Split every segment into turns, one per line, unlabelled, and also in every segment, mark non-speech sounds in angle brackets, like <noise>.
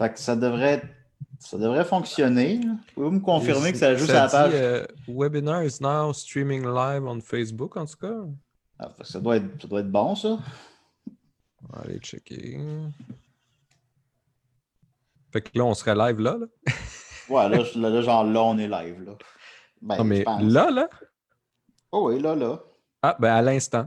Fait que ça devrait, ça devrait fonctionner. Pouvez-vous me confirmer que ça joue sur la page?
Euh, webinar is now streaming live on Facebook, en tout cas.
Ah, ça, doit être, ça doit être bon, ça.
On va aller checker. Fait que là, on serait live là, là. <laughs>
ouais, là, là, genre là, on est live, là.
Ben, non, mais là, là?
Oh oui, là, là.
Ah, ben à l'instant.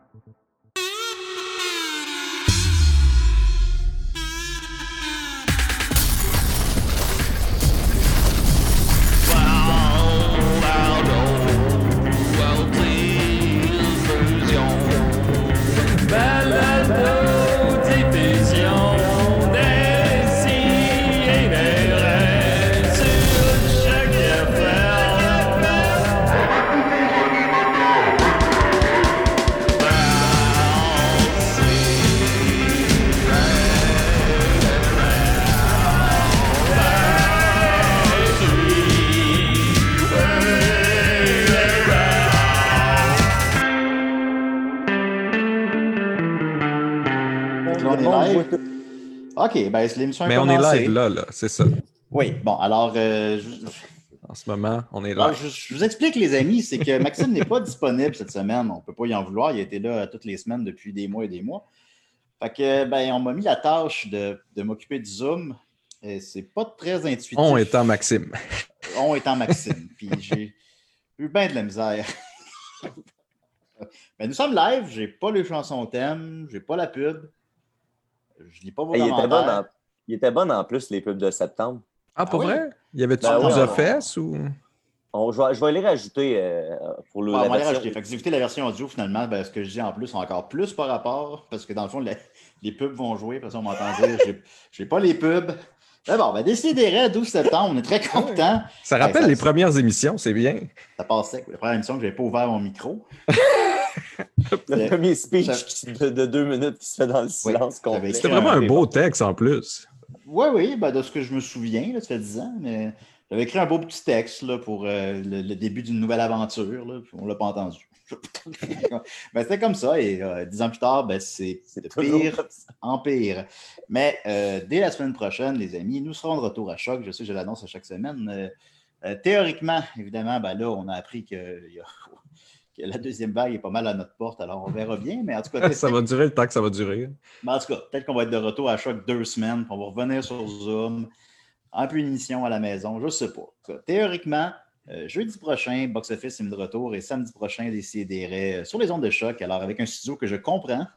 OK, ben l'émission
Mais on est live là, là, c'est ça.
Oui, bon, alors. Euh,
en ce moment, on est là.
Je, vous explique, les amis, c'est que Maxime <laughs> n'est pas disponible cette semaine. On ne peut pas y en vouloir. Il a été là toutes les semaines depuis des mois et des mois. Fait que, ben, on m'a mis la tâche de, m'occuper du Zoom. Et c'est pas très intuitif.
On étant Maxime. <laughs>
On étant Maxime. Puis j'ai eu bien de la misère. <laughs> ben, nous sommes live. J'ai pas les chansons thème. J'ai pas la pub. Je lis pas vos il
était, bon en, il était bon en plus, les pubs de septembre.
Ah, pour ah vrai? Il y avait-tu ben, fesses ou?
je, vais, je, vais, les rajouter euh, pour le.
on va les rajouter. Fait que si vous écoutez la version audio, finalement, ben, ce que je dis en plus, encore plus par rapport, parce que dans le fond, les, pubs vont jouer, parce qu'on m'entend dire, j'ai pas les pubs. Mais bon, ben, décidez 12 septembre, on est très contents.
Ça rappelle les premières émissions, c'est bien.
Ça passait. La première émission que je n'avais pas ouvert mon micro. <laughs> <laughs>
le premier speech de, deux minutes qui se fait dans le silence complet.
C'était vraiment un beau texte en plus.
Oui, oui, ben, de ce que je me souviens, ça fait 10 ans, mais j'avais écrit un beau petit texte là, pour euh, le, début d'une nouvelle aventure. Là, on ne l'a pas entendu. <laughs> ben, c'était comme ça, et euh, dix ans plus tard, ben, c'est de pire en pire. Mais euh, dès la semaine prochaine, les amis, nous serons de retour à choc. Je sais que je l'annonce à chaque semaine. théoriquement, évidemment, ben là, on a appris qu'il y a la deuxième vague est pas mal à notre porte, alors on verra bien. Mais en tout cas,
ça va durer le temps que ça va durer.
en tout cas, peut-être qu'on va être de retour à chaque deux semaines, on va revenir sur Zoom, en punition à la maison, je ne sais pas. théoriquement, euh, jeudi prochain, Box Office est de retour et samedi prochain, des CDR euh, sur les ondes de choc. Alors, avec un studio que je comprends,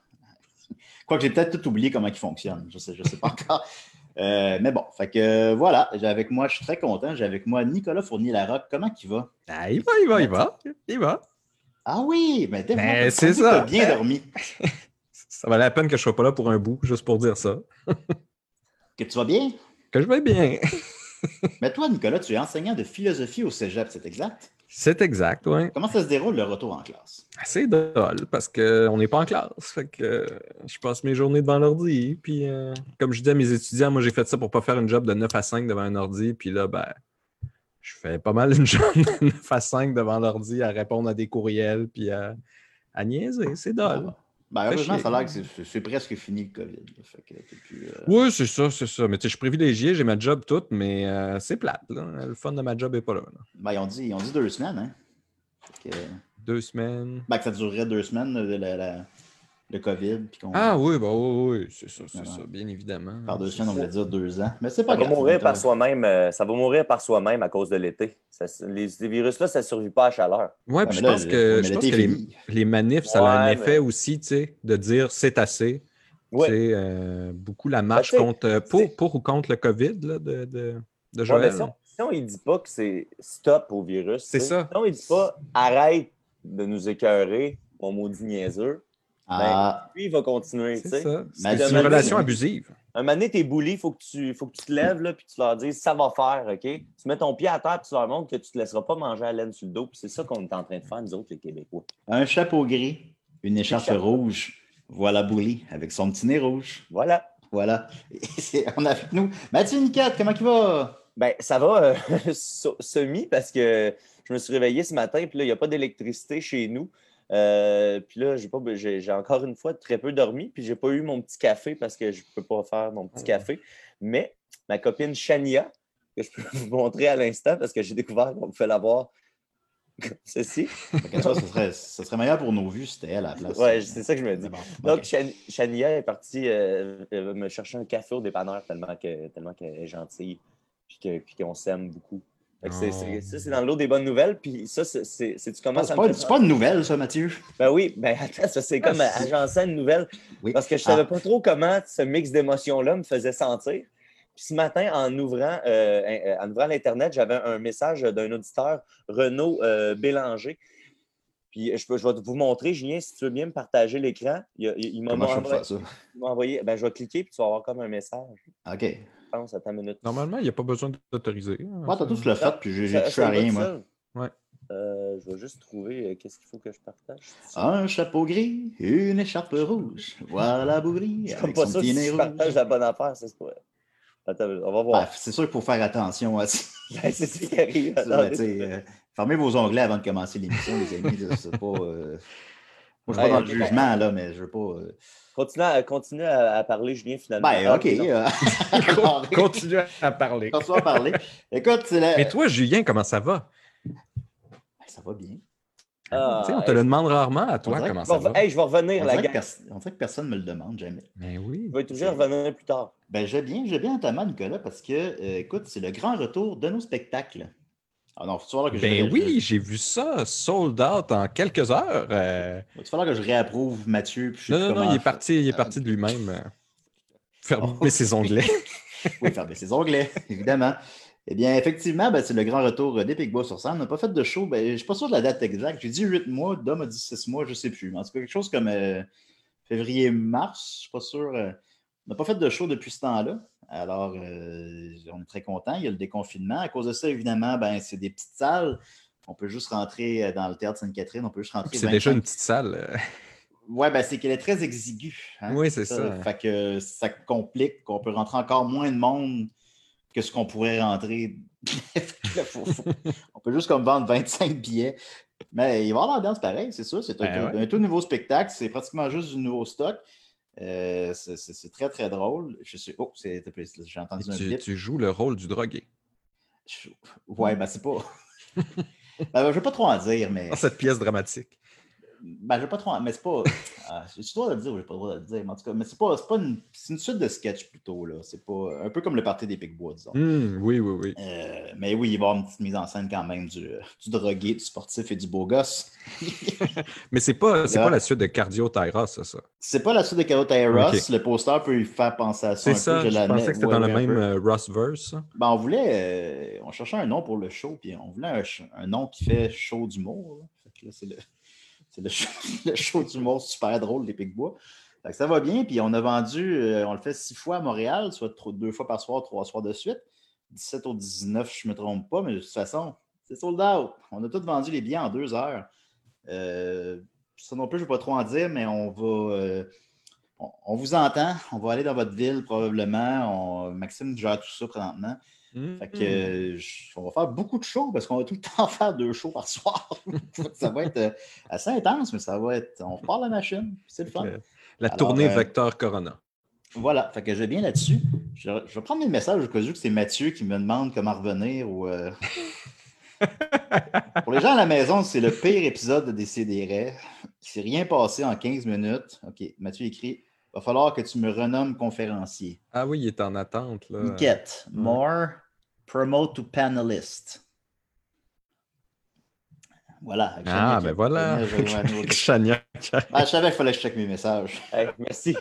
<laughs> quoique j'ai peut-être tout oublié comment il fonctionne, je ne sais, je sais pas encore. <laughs> Euh, mais bon, fait que voilà, j'ai avec moi, je suis très content. J'ai avec moi Nicolas Fournier-Larocque. Comment il va?
Ah, il va, il va, il va. Il va.
Ah oui, mais t'es
Ben, c'est ça.
as bien dormi. <laughs>
Ça valait la peine que je sois pas là pour un bout, juste pour dire ça. <laughs>
Que tu vas bien?
Que je vais bien. <laughs>
Mais toi, Nicolas, tu es enseignant de philosophie au cégep, c'est exact?
C'est exact, oui.
Comment ça se déroule le retour en classe?
C'est drôle parce qu'on n'est pas en classe. Fait que je passe mes journées devant l'ordi. Puis, euh, comme je dis à mes étudiants, moi, j'ai fait ça pour pas faire une job de 9 à 5 devant un ordi. Puis là, ben, je fais pas mal une de 9 à 5 devant l'ordi à répondre à des courriels. Puis à, à niaiser. C'est drôle.
Ben,
Fait
heureusement, ça a l'air que c'est- presque fini le COVID. là. Fait que t'es plus, euh,
Oui, c'est ça, c'est ça. Mais tu sais, je suis privilégié, j'ai ma job toute, mais euh, c'est plate. là. Le fun de ma job n'est pas là. là.
Ben, ils ont dit, ils ont dit deux semaines, hein? Que,
Deux semaines.
ben, que ça durerait deux semaines, le, la- la- le COVID. Puis qu'on,
Ah oui, bah oui, oui, c'est ça, c'est ça, bien évidemment.
Par deux semaines, on voulait dire deux ans. Mais c'est
Ça
pas
va
grave.
mourir par soi-même. euh, ça va mourir par soi-même à cause de l'été. Ça- Les, ces virus-là, ça ne survit pas à chaleur.
Ouais,
Ouais,
puis je
là,
pense que, je pense que les, les manifs, ça a un effet
mais-
aussi, tu sais, de dire c'est assez.
Ouais.
Tu sais, euh, beaucoup la marche contre, euh, pour, pour ou contre le COVID là, de, de, de
Ouais,
Joël.
mais il dit pas que c'est stop au virus,
C'est ça.
Si on, il dit pas arrête de nous écœurer, mon maudit niaiseux,
Ah,
lui, il va continuer. tu
c'est
sais.
ça.
Mais
C'est une relation abusive.
Un moment donné, t'es bully, il faut, que tu- faut que tu te lèves là, puis tu leur dises ça va faire, OK? Tu mets ton pied à terre puis tu leur montres que tu te laisseras pas manger à laine sur le dos. Puis c'est ça qu'on est en train de faire, nous autres, les Québécois.
un chapeau gris, une écharpe rouge. Voilà Bouli avec son petit nez rouge.
Voilà.
Voilà. <laughs> Et c'est- on a avec nous Mathieu Niquette, comment il va?
Ben, ça va euh, <laughs> so- semi parce que je me suis réveillé ce matin, puis là, il n'y a pas d'électricité chez nous. Euh, puis là, j'ai pas, j'ai, j'ai encore une fois très peu dormi, puis j'ai pas eu mon petit café parce que je peux pas faire mon petit café. Mais ma copine Shania, que je peux <laughs> vous montrer à l'instant parce que j'ai découvert qu'on pouvait l'avoir <laughs> comme ceci.
Ça, serait, ce serait meilleur pour nos vues c'était elle à la place.
Ouais, c'est ça que je me dis.
Bon,
Donc, Shania est partie euh, euh, me chercher un café au dépanneur tellement que- tellement qu'elle est gentille puis que- puis qu'on s'aime beaucoup. C'est- c'est- ça, c'est dans le lot des bonnes nouvelles. Puis ça, c'est- c'est c'est- tu commences
C'est
à
pas, c'est pas une nouvelle, ça, Mathieu.
Ben oui, ben attends, ça c'est comme
Ah,
agencer une nouvelle.
Oui.
Parce que je
Ah.
savais pas trop comment ce mix d'émotions-là me faisait sentir. Puis ce matin, en ouvrant, euh, euh, en ouvrant l'Internet, j'avais un message d'un auditeur, Renaud euh, Bélanger. Puis je, peux, je vais vous montrer, Julien, si tu veux bien me partager l'écran. Il, a- il- il m'a envoyé,
ça?
il m'a envoyé- ben, je vais cliquer, puis tu vas avoir comme un message.
OK.
Je pense, à ta minute.
Normalement, il n'y a pas besoin d'autoriser. hein,
Moi, t'as
ça.
tous le fait, puis j'ai
Ça-
touché
ça
à rien, moi.
Ouais.
Euh, je vais juste trouver euh, qu'est-ce qu'il faut que je partage?
Un chapeau gris, une écharpe rouge. Voilà Bouli
Je suis
avec
comme pas
son
si
nez
je partage la bonne affaire, c'est pas. Attends, on va voir.
Ben, c'est sûr qu'il faut faire attention à ça. <laughs>
Ben, c'est ce qui arrive.
Euh, fermez vos onglets avant de commencer l'émission, les amis. C'est pas. Moi, je suis
Ouais,
pas dans le jugement, là, mais je veux pas. euh,
Continue à, continue à, à parler, Julien, finalement.
Ben, OK. euh, <laughs> <laughs> <laughs>
Continue à parler.
Continue à parler. Écoute, c'est la...
Mais toi, Julien, comment ça va?
Ben, ça va bien.
Ah,
Tu sais, on te
hey,
le demande rarement à toi comment
je
ça
vais-
va.
hey, je vais revenir,
On
la gang.
on dirait que personne ne me le demande jamais.
Mais oui.
Je vais de revenir plus tard.
Ben, j'ai bien, j'ai bien notamment, Nicolas, parce que, euh, écoute, c'est le grand retour de nos spectacles. Ah non, faut que je
Ben oui, j'ai vu ça sold out en quelques heures. euh.
Il va falloir que je réapprouve Mathieu. puis je sais
Non, non, non, il est
faire.
parti, il est
Euh,
parti de lui-même. euh, Fermer
Oh.
ses onglets. <laughs>
Oui, baisser ses onglets, <laughs> évidemment. Eh bien, effectivement, ben, c'est le grand retour euh, des Picbois sur scène. On n'a pas fait de show. Ben, je ne suis pas sûr de la date exacte. J'ai dit 8 mois, Dom a dit 6 mois, je ne sais plus. En tout cas, quelque chose comme euh, février-mars, je ne suis pas sûr. euh, on n'a pas fait de show depuis ce temps-là. Alors, euh, on est très content. Il y a le déconfinement. À cause de ça, évidemment, ben, c'est des petites salles. On peut juste rentrer euh, dans le théâtre Sainte-Catherine. On peut juste rentrer.
C'est déjà
25
une petite salle. euh. <laughs>
Ouais, ben, c'est qu'elle est très exiguë. hein,
Oui, c'est ça.
Fait que ça complique qu'on peut rentrer encore moins de monde que ce qu'on pourrait rentrer. <laughs> On peut juste comme vendre 25 billets. Mais il va y avoir l'ambiance pareil, c'est sûr. C'est un,
Ben
un tout nouveau spectacle. C'est pratiquement juste du nouveau stock. Euh, c'est- très, très drôle. Je sais. Oh, j'ai entendu un
Tu,
bip.
tu joues le rôle du drogué.
Je- Ouais, ben c'est pas. <laughs> ben, je vais pas trop en dire, mais.
Dans cette pièce dramatique.
Ben, je vais pas trop. Mais c'est pas. <laughs> Ah, J'ai le droit de le dire ou j'ai pas le droit de le dire? Mais en tout cas, mais c'est pas, c'est pas une. C'est une suite de sketch plutôt, là. C'est pas. Un peu comme le party des Picbois, disons.
Hum, oui, oui, oui.
Euh, mais oui, il va y avoir une petite mise en scène quand même du, du drogué, du sportif et du beau gosse. <laughs> <laughs>
Mais c'est pas, c'est pas la suite de Cardio Tyra, ça. ça.
C'est pas la suite de Ross.
Ok.
Le poster peut lui faire penser à ça.
C'est
un
ça,
peu,
je pensais que c'était
ouais,
dans le même euh, Rossverse. ça.
Ben, on voulait. euh, on cherchait un nom pour le show, puis on voulait un, nom qui fait show d'humour. là. Fait que là, c'est le, C'est le show, <laughs> le show d'humour super drôle des Picbois. Ça va bien, puis on a vendu, euh, on le fait six fois à Montréal, soit deux fois par soir, trois soirs de suite. 17 au 19, je ne me trompe pas, mais de toute façon, c'est sold out. On a tous vendu les billets en deux heures. Euh, ça non plus, je ne vais pas trop en dire, mais on va. euh, on, on vous entend. On va aller dans votre ville probablement. On- Maxime gère tout ça présentement. Fait que, euh, je- on va faire beaucoup de shows parce qu'on va tout le <laughs> temps faire deux shows par soir. <laughs> ça va être euh, assez intense, mais ça va être. On repart la machine. C'est le fun.
Euh, La
Alors,
tournée
euh,
Vecteur Corona.
Voilà, fait que je vais bien là-dessus. Je, je vais prendre mes messages au cas où que c'est Mathieu qui me demande comment revenir ou. euh, <laughs> Pour les gens à la maison, c'est le pire épisode de Décideret. Il s'est rien passé en 15 minutes. OK, Mathieu écrit Va falloir que tu me renommes conférencier.
Ah oui, il est en attente. Là.
Get more promote to panelist. Voilà.
Ah, ben voilà. <laughs>
Chania. Ah, je savais qu'il fallait que je check mes messages. <laughs>
Hey, merci.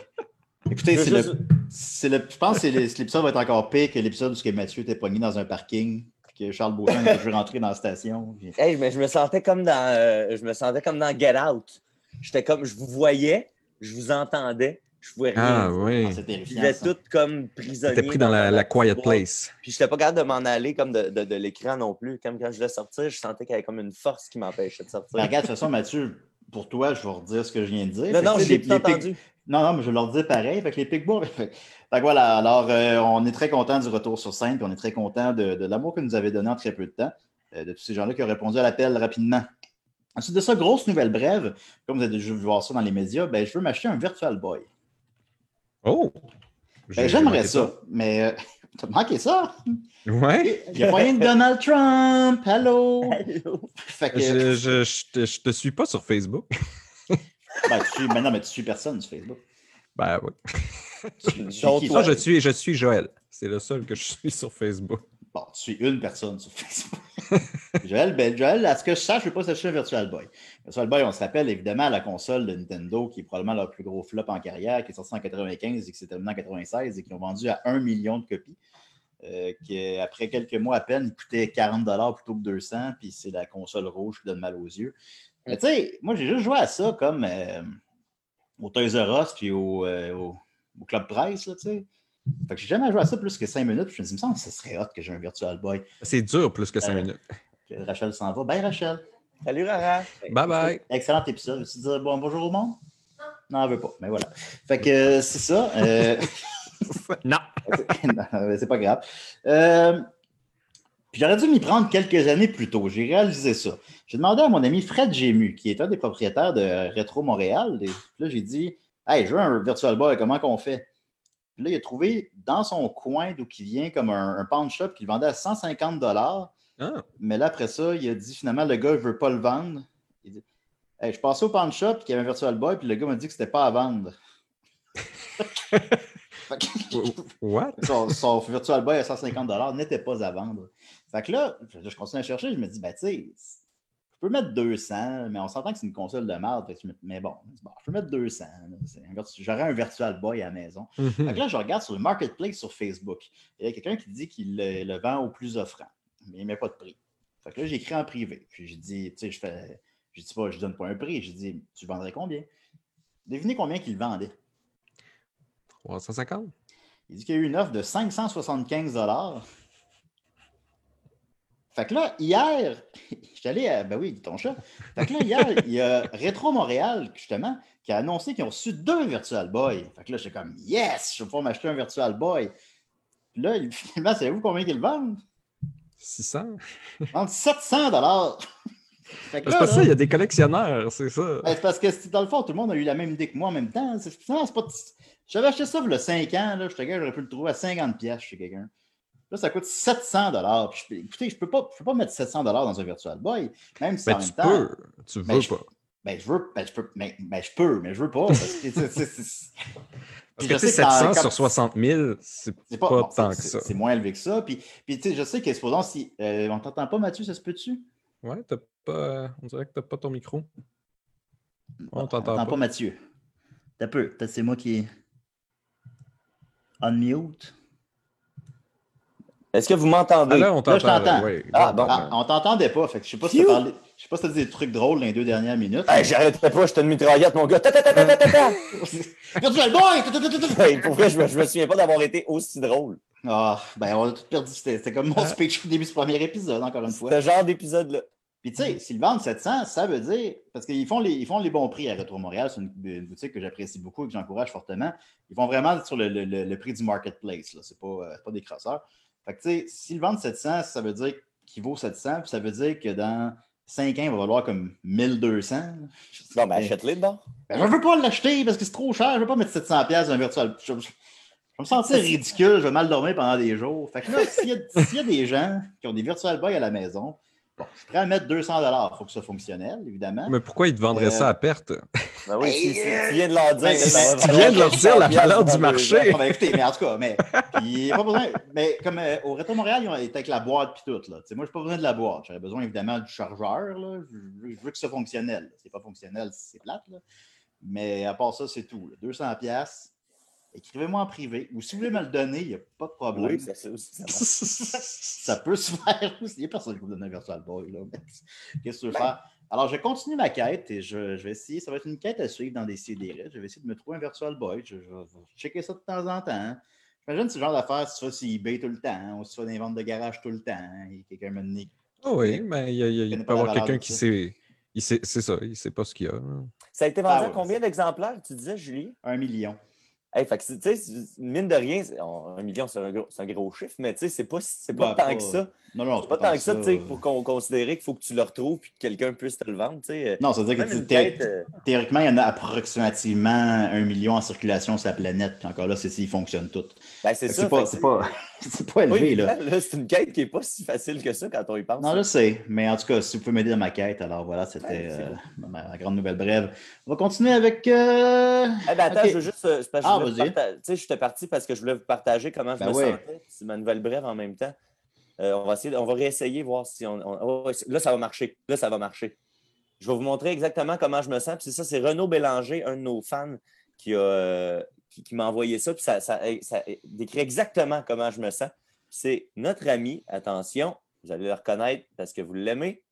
Écoutez,
Je
le, le- pense que l'épisode va être encore pire que l'épisode où ce que Mathieu était pogné dans un parking, puis que Charles Beauchamp était toujours rentré dans la station. puis-
Hey, mais je me sentais comme dans euh, je me sentais comme dans Get Out. J'étais comme je vous voyais, je vous entendais, je pouvais rien.
Ah oui.
Ah,
Je
terrifiant.
vivais
ça.
tout comme prisonnier.
T'es pris dans la, quiet place.
Puis j'étais pas capable de m'en aller comme de, de- de l'écran non plus. Comme quand je voulais sortir, je sentais qu'il y avait comme une force qui m'empêchait de sortir.
Mais regarde, de toute façon, Mathieu, pour toi, je vais redire ce que je viens de dire.
non,
Fait
non, je
pic-
entendu.
Non, non, mais je vais leur dire pareil. Fait que les Picbois. Fait, <laughs> fait que voilà, alors euh, on est très content du retour sur scène, puis on est très content de, de l'amour que nous avez donné en très peu de temps, euh, de tous ces gens-là qui ont répondu à l'appel rapidement. Ensuite de ça, grosse nouvelle brève, comme vous avez déjà vu voir ça dans les médias, ben, je veux m'acheter un Virtual Boy.
Oh!
Ben,
J'ai-
J'aimerais
j'ai
ça, mais euh, <laughs> t'as manqué ça?
Ouais.
Il n'y a pas rien de Donald Trump. Hello! Fait que,
Je, je, je, te, je te suis pas sur Facebook. <laughs>
ben, tu suis, ben non, mais tu suis personne sur Facebook.
Ben oui.
Tu toi?
je suis, je suis Joël. C'est le seul que je suis sur Facebook.
Bon, tu suis une personne sur Facebook. <laughs> Joël, ben, Joël, à ce que je sache, je ne vais pas s'acheter un Virtual Boy. Virtual Boy, on se rappelle évidemment la console de Nintendo, qui est probablement leur plus gros flop en carrière, qui est sorti en 95 et qui s'est terminé en 96 et qui ont vendu à 1 million de copies. Euh, qui, après quelques mois à peine, il coûtait 40 plutôt que 200, puis c'est la console rouge qui donne mal aux yeux. Mais tu sais, moi, j'ai juste joué à ça comme euh, au Toys R Us puis au, euh, au, au Club Price, tu sais. Fait que j'ai jamais joué à ça plus que 5 minutes. puis Je me dis, il me semble que ce serait hot que j'ai un Virtual Boy.
C'est dur plus que 5
Euh,
minutes.
Que Rachel s'en va. Bye, Rachel.
Salut Rara.
Bye bye.
Excellent épisode. Veux-tu dire bon, bonjour au monde? Non, elle veut pas. Mais voilà. Fait que euh, c'est ça. Euh, <laughs>
Non. <laughs>
c'est pas grave. Euh, puis j'aurais dû m'y prendre quelques années plus tôt. J'ai réalisé ça. J'ai demandé à mon ami Fred Gému, qui est un des propriétaires de Retro Montréal. Et puis là, j'ai dit Hey, je veux un Virtual Boy, comment qu'on fait? Puis là, il a trouvé dans son coin d'où il vient comme un, un pawn shop qu'il vendait à 150
Ah,
Mais là, après ça, il a dit finalement, le gars ne veut pas le vendre. Il dit Hey, Je passais au pawn shop, puis il y avait un Virtual Boy, puis le gars m'a dit que c'était pas à vendre. <laughs>
What?
son, son Virtual Boy à 150 n'était pas à vendre. Fait que là, je, continue à chercher, je me dis, ben, tu sais, peux mettre 200, mais on s'entend que c'est une console de merde. je mais bon, je dis, bon, je peux mettre 200. là, c'est un virtu- J'aurais un Virtual Boy à la maison. Fait
Mhm.
là, je regarde sur le marketplace sur Facebook. Il y a quelqu'un qui dit qu'il le, le vend au plus offrant, mais il ne met pas de prix. Fait que là, j'ai écrit en privé. Puis j'ai dit, tu sais, je fais. Je dis pas, je donne pas un prix. J'ai dit, tu vendrais combien? Devinez combien qu'il vendait.
350?
Il dit qu'il y a eu une offre de 575 Fait que là, hier, je suis allé à. Ben oui, ton chat. Fait que là, hier, il y a Retro Montréal, justement, qui a annoncé qu'ils ont reçu deux Virtual Boy. Fait que là, j'étais comme Yes, je vais pouvoir m'acheter un Virtual Boy. Puis là, <laughs> finalement, savez-vous combien ils le vendent?
600?
Ils vendent 700 <laughs> Fait que
C'est
là,
ça, il y a des collectionneurs, c'est ça.
ben, c'est parce que dans le fond, tout le monde a eu la même idée que moi en même temps. C'est, pas. J'avais acheté ça il y a 5 ans, là, je te gars, j'aurais pu le trouver à 50$ piastres chez quelqu'un. Là, ça coûte 700 Puis je- Écoutez, je ne peux, pas- je peux pas mettre 700 dans un Virtual Boy, même si en même
tu
temps.
peux, tu veux
je-
pas.
Ben, je veux, ben, je peux, ben, ben, je peux, mais je veux pas. Parce que,
Parce
Puis
que
je
tu sais,
sais que dans-
700
quand-
sur 60 000, c'est pas,
pas, bon,
tant que ça.
C'est moins élevé que ça. Puis, puis tu sais, je sais que, supposons, si. euh, on t'entend pas, Mathieu, ça se peut-tu?
Ouais, t'as pas. On dirait que t'as pas ton micro.
On
On t'entend pas.
pas, Mathieu. T'as peu. C'est moi qui. Unmute.
Est-ce que vous m'entendez?
Ah, là, on
Là, je
t'entend.
t'entends.
oui.
Ah, bon.
Ah, on t'entendait pas, fait que je sais pas si t'as parlé. Je sais pas si t'as dit des trucs drôles dans les deux dernières minutes.
Hey, j'arrêterai pas, je te une mitraillette, mon gars. Ta, ta, ta, ta, ta, ta, ta. <laughs>
Virtual Boy!
Hey, pour vrai, je me, je me souviens pas d'avoir été aussi drôle.
Ah, ben on a tout perdu. C'était comme mon speech au début du premier épisode, encore une fois.
Ce genre d'épisode-là.
Puis tu sais, s'ils vendent 700, ça veut dire, parce qu'ils font les, ils font les bons prix à Retro Montréal, c'est une, une boutique que j'apprécie beaucoup et que j'encourage fortement. Ils vont vraiment sur le, le- le- le prix du marketplace, là. c'est pas, euh, c'est pas des crasseurs. Fait que tu sais, s'ils vendent 700, ça veut dire qu'il vaut 700, puis ça veut dire que dans 5 ans, il va valoir comme 1200.
Bon, ben, achète-les dedans.
Ben, je veux pas l'acheter parce que c'est trop cher, je veux pas mettre 700$ piastres dans un virtual. Je, je- je vais me sentir ridicule, je vais mal dormir pendant des jours. Fait que là, s'il y, a- s'il y a des gens qui ont des virtual boys à la maison, bon, je suis prêt à mettre 200$. Il faut que ce soit fonctionnel, évidemment.
Mais pourquoi ils te vendraient
Euh,
ça à perte?
Ben oui, si, si- tu viens de leur dire.
ben,
ça
tu
viens de leur dire la
400
valeur du marché.
Bon, ben, écoutez, mais en tout cas, mais, puis, pas besoin, mais comme euh, au Retro Montréal, ils ont été avec la boîte puis tout. Là. Tu sais, moi, je n'ai pas besoin de la boîte. J'aurais besoin évidemment du chargeur. Là. Je, veux, je veux que ce soit fonctionnel. C'est pas fonctionnel, c'est plate. Là. Mais à part ça, c'est tout. là. 200 pièces. Écrivez-moi en privé. Ou si vous voulez me le donner, il n'y a pas de problème.
Oui, ça, ça aussi, ça marche. <laughs>
ça peut se faire aussi. Il n'y a personne qui vous donne un Virtual Boy. <laughs> Qu'est-ce que tu veux faire? Alors, je continue ma quête et je, je vais essayer. Ça va être une quête à suivre dans des CDR. Je vais essayer de me trouver un Virtual Boy. Je, je vais checker ça de temps en temps. hein. J'imagine ce genre d'affaires, si tu vas sur eBay tout le temps, hein, ou si tu vas dans les ventes de garage tout le temps. hein, et quelqu'un me dit
Oh oui, mais il, y a- il y a- il peut
pas
y avoir quelqu'un qui
ça.
sait. Il sait c'est ça, il sait pas ce qu'il y a. là.
Ça a été vendu
Ah
à combien d'exemplaires, tu disais, Julie?
un million.
Hey, fait que, c'est- tu sais, c'est- mine de rien, on- un million, c'est un, un gros chiffre, mais tu sais, c'est pas, c'est pas
Ouais,
tant
pas-
que ça.
Non, non,
C'est pas tant que ça, tu sais, pour qu'on considère qu'il faut que tu le retrouves et que quelqu'un puisse te le vendre, tu sais.
Non, ça veut dire que
tête, euh,
théoriquement, il y en a approximativement un million en circulation sur la planète. Puis encore là, c'est s'ils fonctionnent toutes.
ben, c'est ça.
C'est pas, pas, <laughs> c'est pas élevé,
Oui,
là.
là, c'est une quête qui n'est pas si facile que ça quand on y pense.
Non, je sais. Mais en tout cas, si vous pouvez m'aider dans ma quête, alors voilà, c'était
Ouais,
euh, ma, ma grande nouvelle brève. On va continuer avec. euh,
Eh ben, attends, je veux juste. euh, parce
Ah,
je
vas-y.
parta- Tu sais, j'étais parti parce que je voulais vous partager comment je
Ben
me
ouais.
sentais. C'est ma nouvelle brève en même temps. Euh, on va essayer, on va réessayer, voir si on. on- là, ça va marcher. Là, ça va marcher. Je vais vous montrer exactement comment je me sens. Puis c'est ça, c'est Renaud Bélanger, un de nos fans, qui, a, euh, qui, qui m'a envoyé ça. Puis ça, ça- ça décrit exactement comment je me sens. C'est notre ami, attention, vous allez le reconnaître parce que vous l'aimez.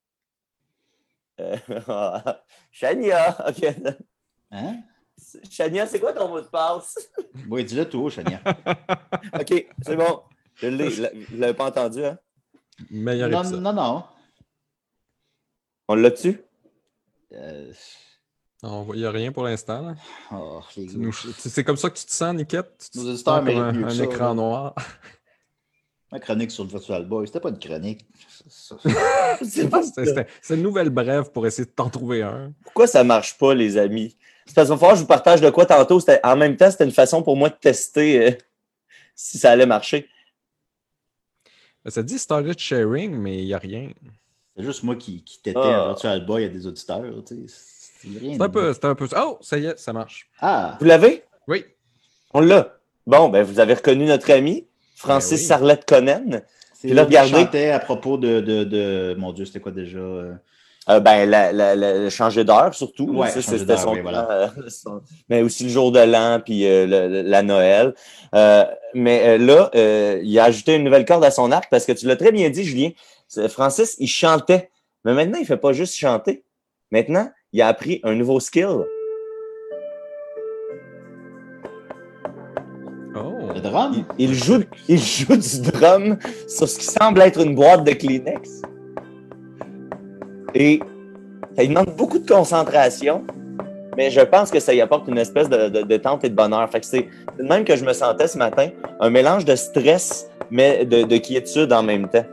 Euh, <laughs> Chania, OK.
Hein?
Chania, c'est quoi ton mot de passe? <laughs>
Oui, dis-le tout haut, Chania. <laughs>
OK, c'est bon. Je l'ai. Vous l'avez pas entendu, hein?
Meilleur
non,
épisode.
non, non.
On l'a tu
Euh,
Il n'y a rien pour l'instant.
oh,
tu- C'est comme ça que tu te sens, Niquette? Tu
Nos
sens comme un,
ça,
écran noir? <laughs>
Ma chronique sur le Virtual Boy, c'était pas une chronique. <laughs>
C'est
une nouvelle brève pour essayer de t'en trouver un.
Pourquoi ça marche pas, les amis? C'est parce qu'il va falloir que je vous partage de quoi tantôt. En même temps, c'était une façon pour moi de tester euh, <laughs> si ça allait marcher.
Ben, Ça dit started sharing, mais il n'y a rien.
C'est juste moi qui, qui tétais
Ah.
un Virtual Boy à des auditeurs. C'est
un peu. C'est un peu. Oh, ça y est, ça marche.
Ah,
Vous l'avez?
Oui.
On l'a. Bon, ben vous avez reconnu notre ami, Francis
Ben oui.
Sarlette Connen.
c'est
Puis là, regardez.
chantait à propos de, de, de- Mon Dieu, c'était quoi déjà? euh,
Euh, ben, la, la- la- changer d'heure, surtout.
Ouais,
Ça,
changer
c'était
d'heure,
son,
oui, voilà.
euh, <laughs> son- Mais aussi le jour de l'an, puis euh, la Noël. Euh, mais euh, là, euh, il a ajouté une nouvelle corde à son arc parce que tu l'as très bien dit, Julien. Francis, il chantait. Mais maintenant, il ne fait pas juste chanter. Maintenant, il a appris un nouveau skill.
Oh.
Le drum?
Il, il joue, il joue du drum sur ce qui semble être une boîte de Kleenex. Et ça lui demande beaucoup de concentration, mais je pense que ça y apporte une espèce de, de détente et de bonheur. Fait que c'est de même que je me sentais ce matin, un mélange de stress, mais de, de quiétude en même temps.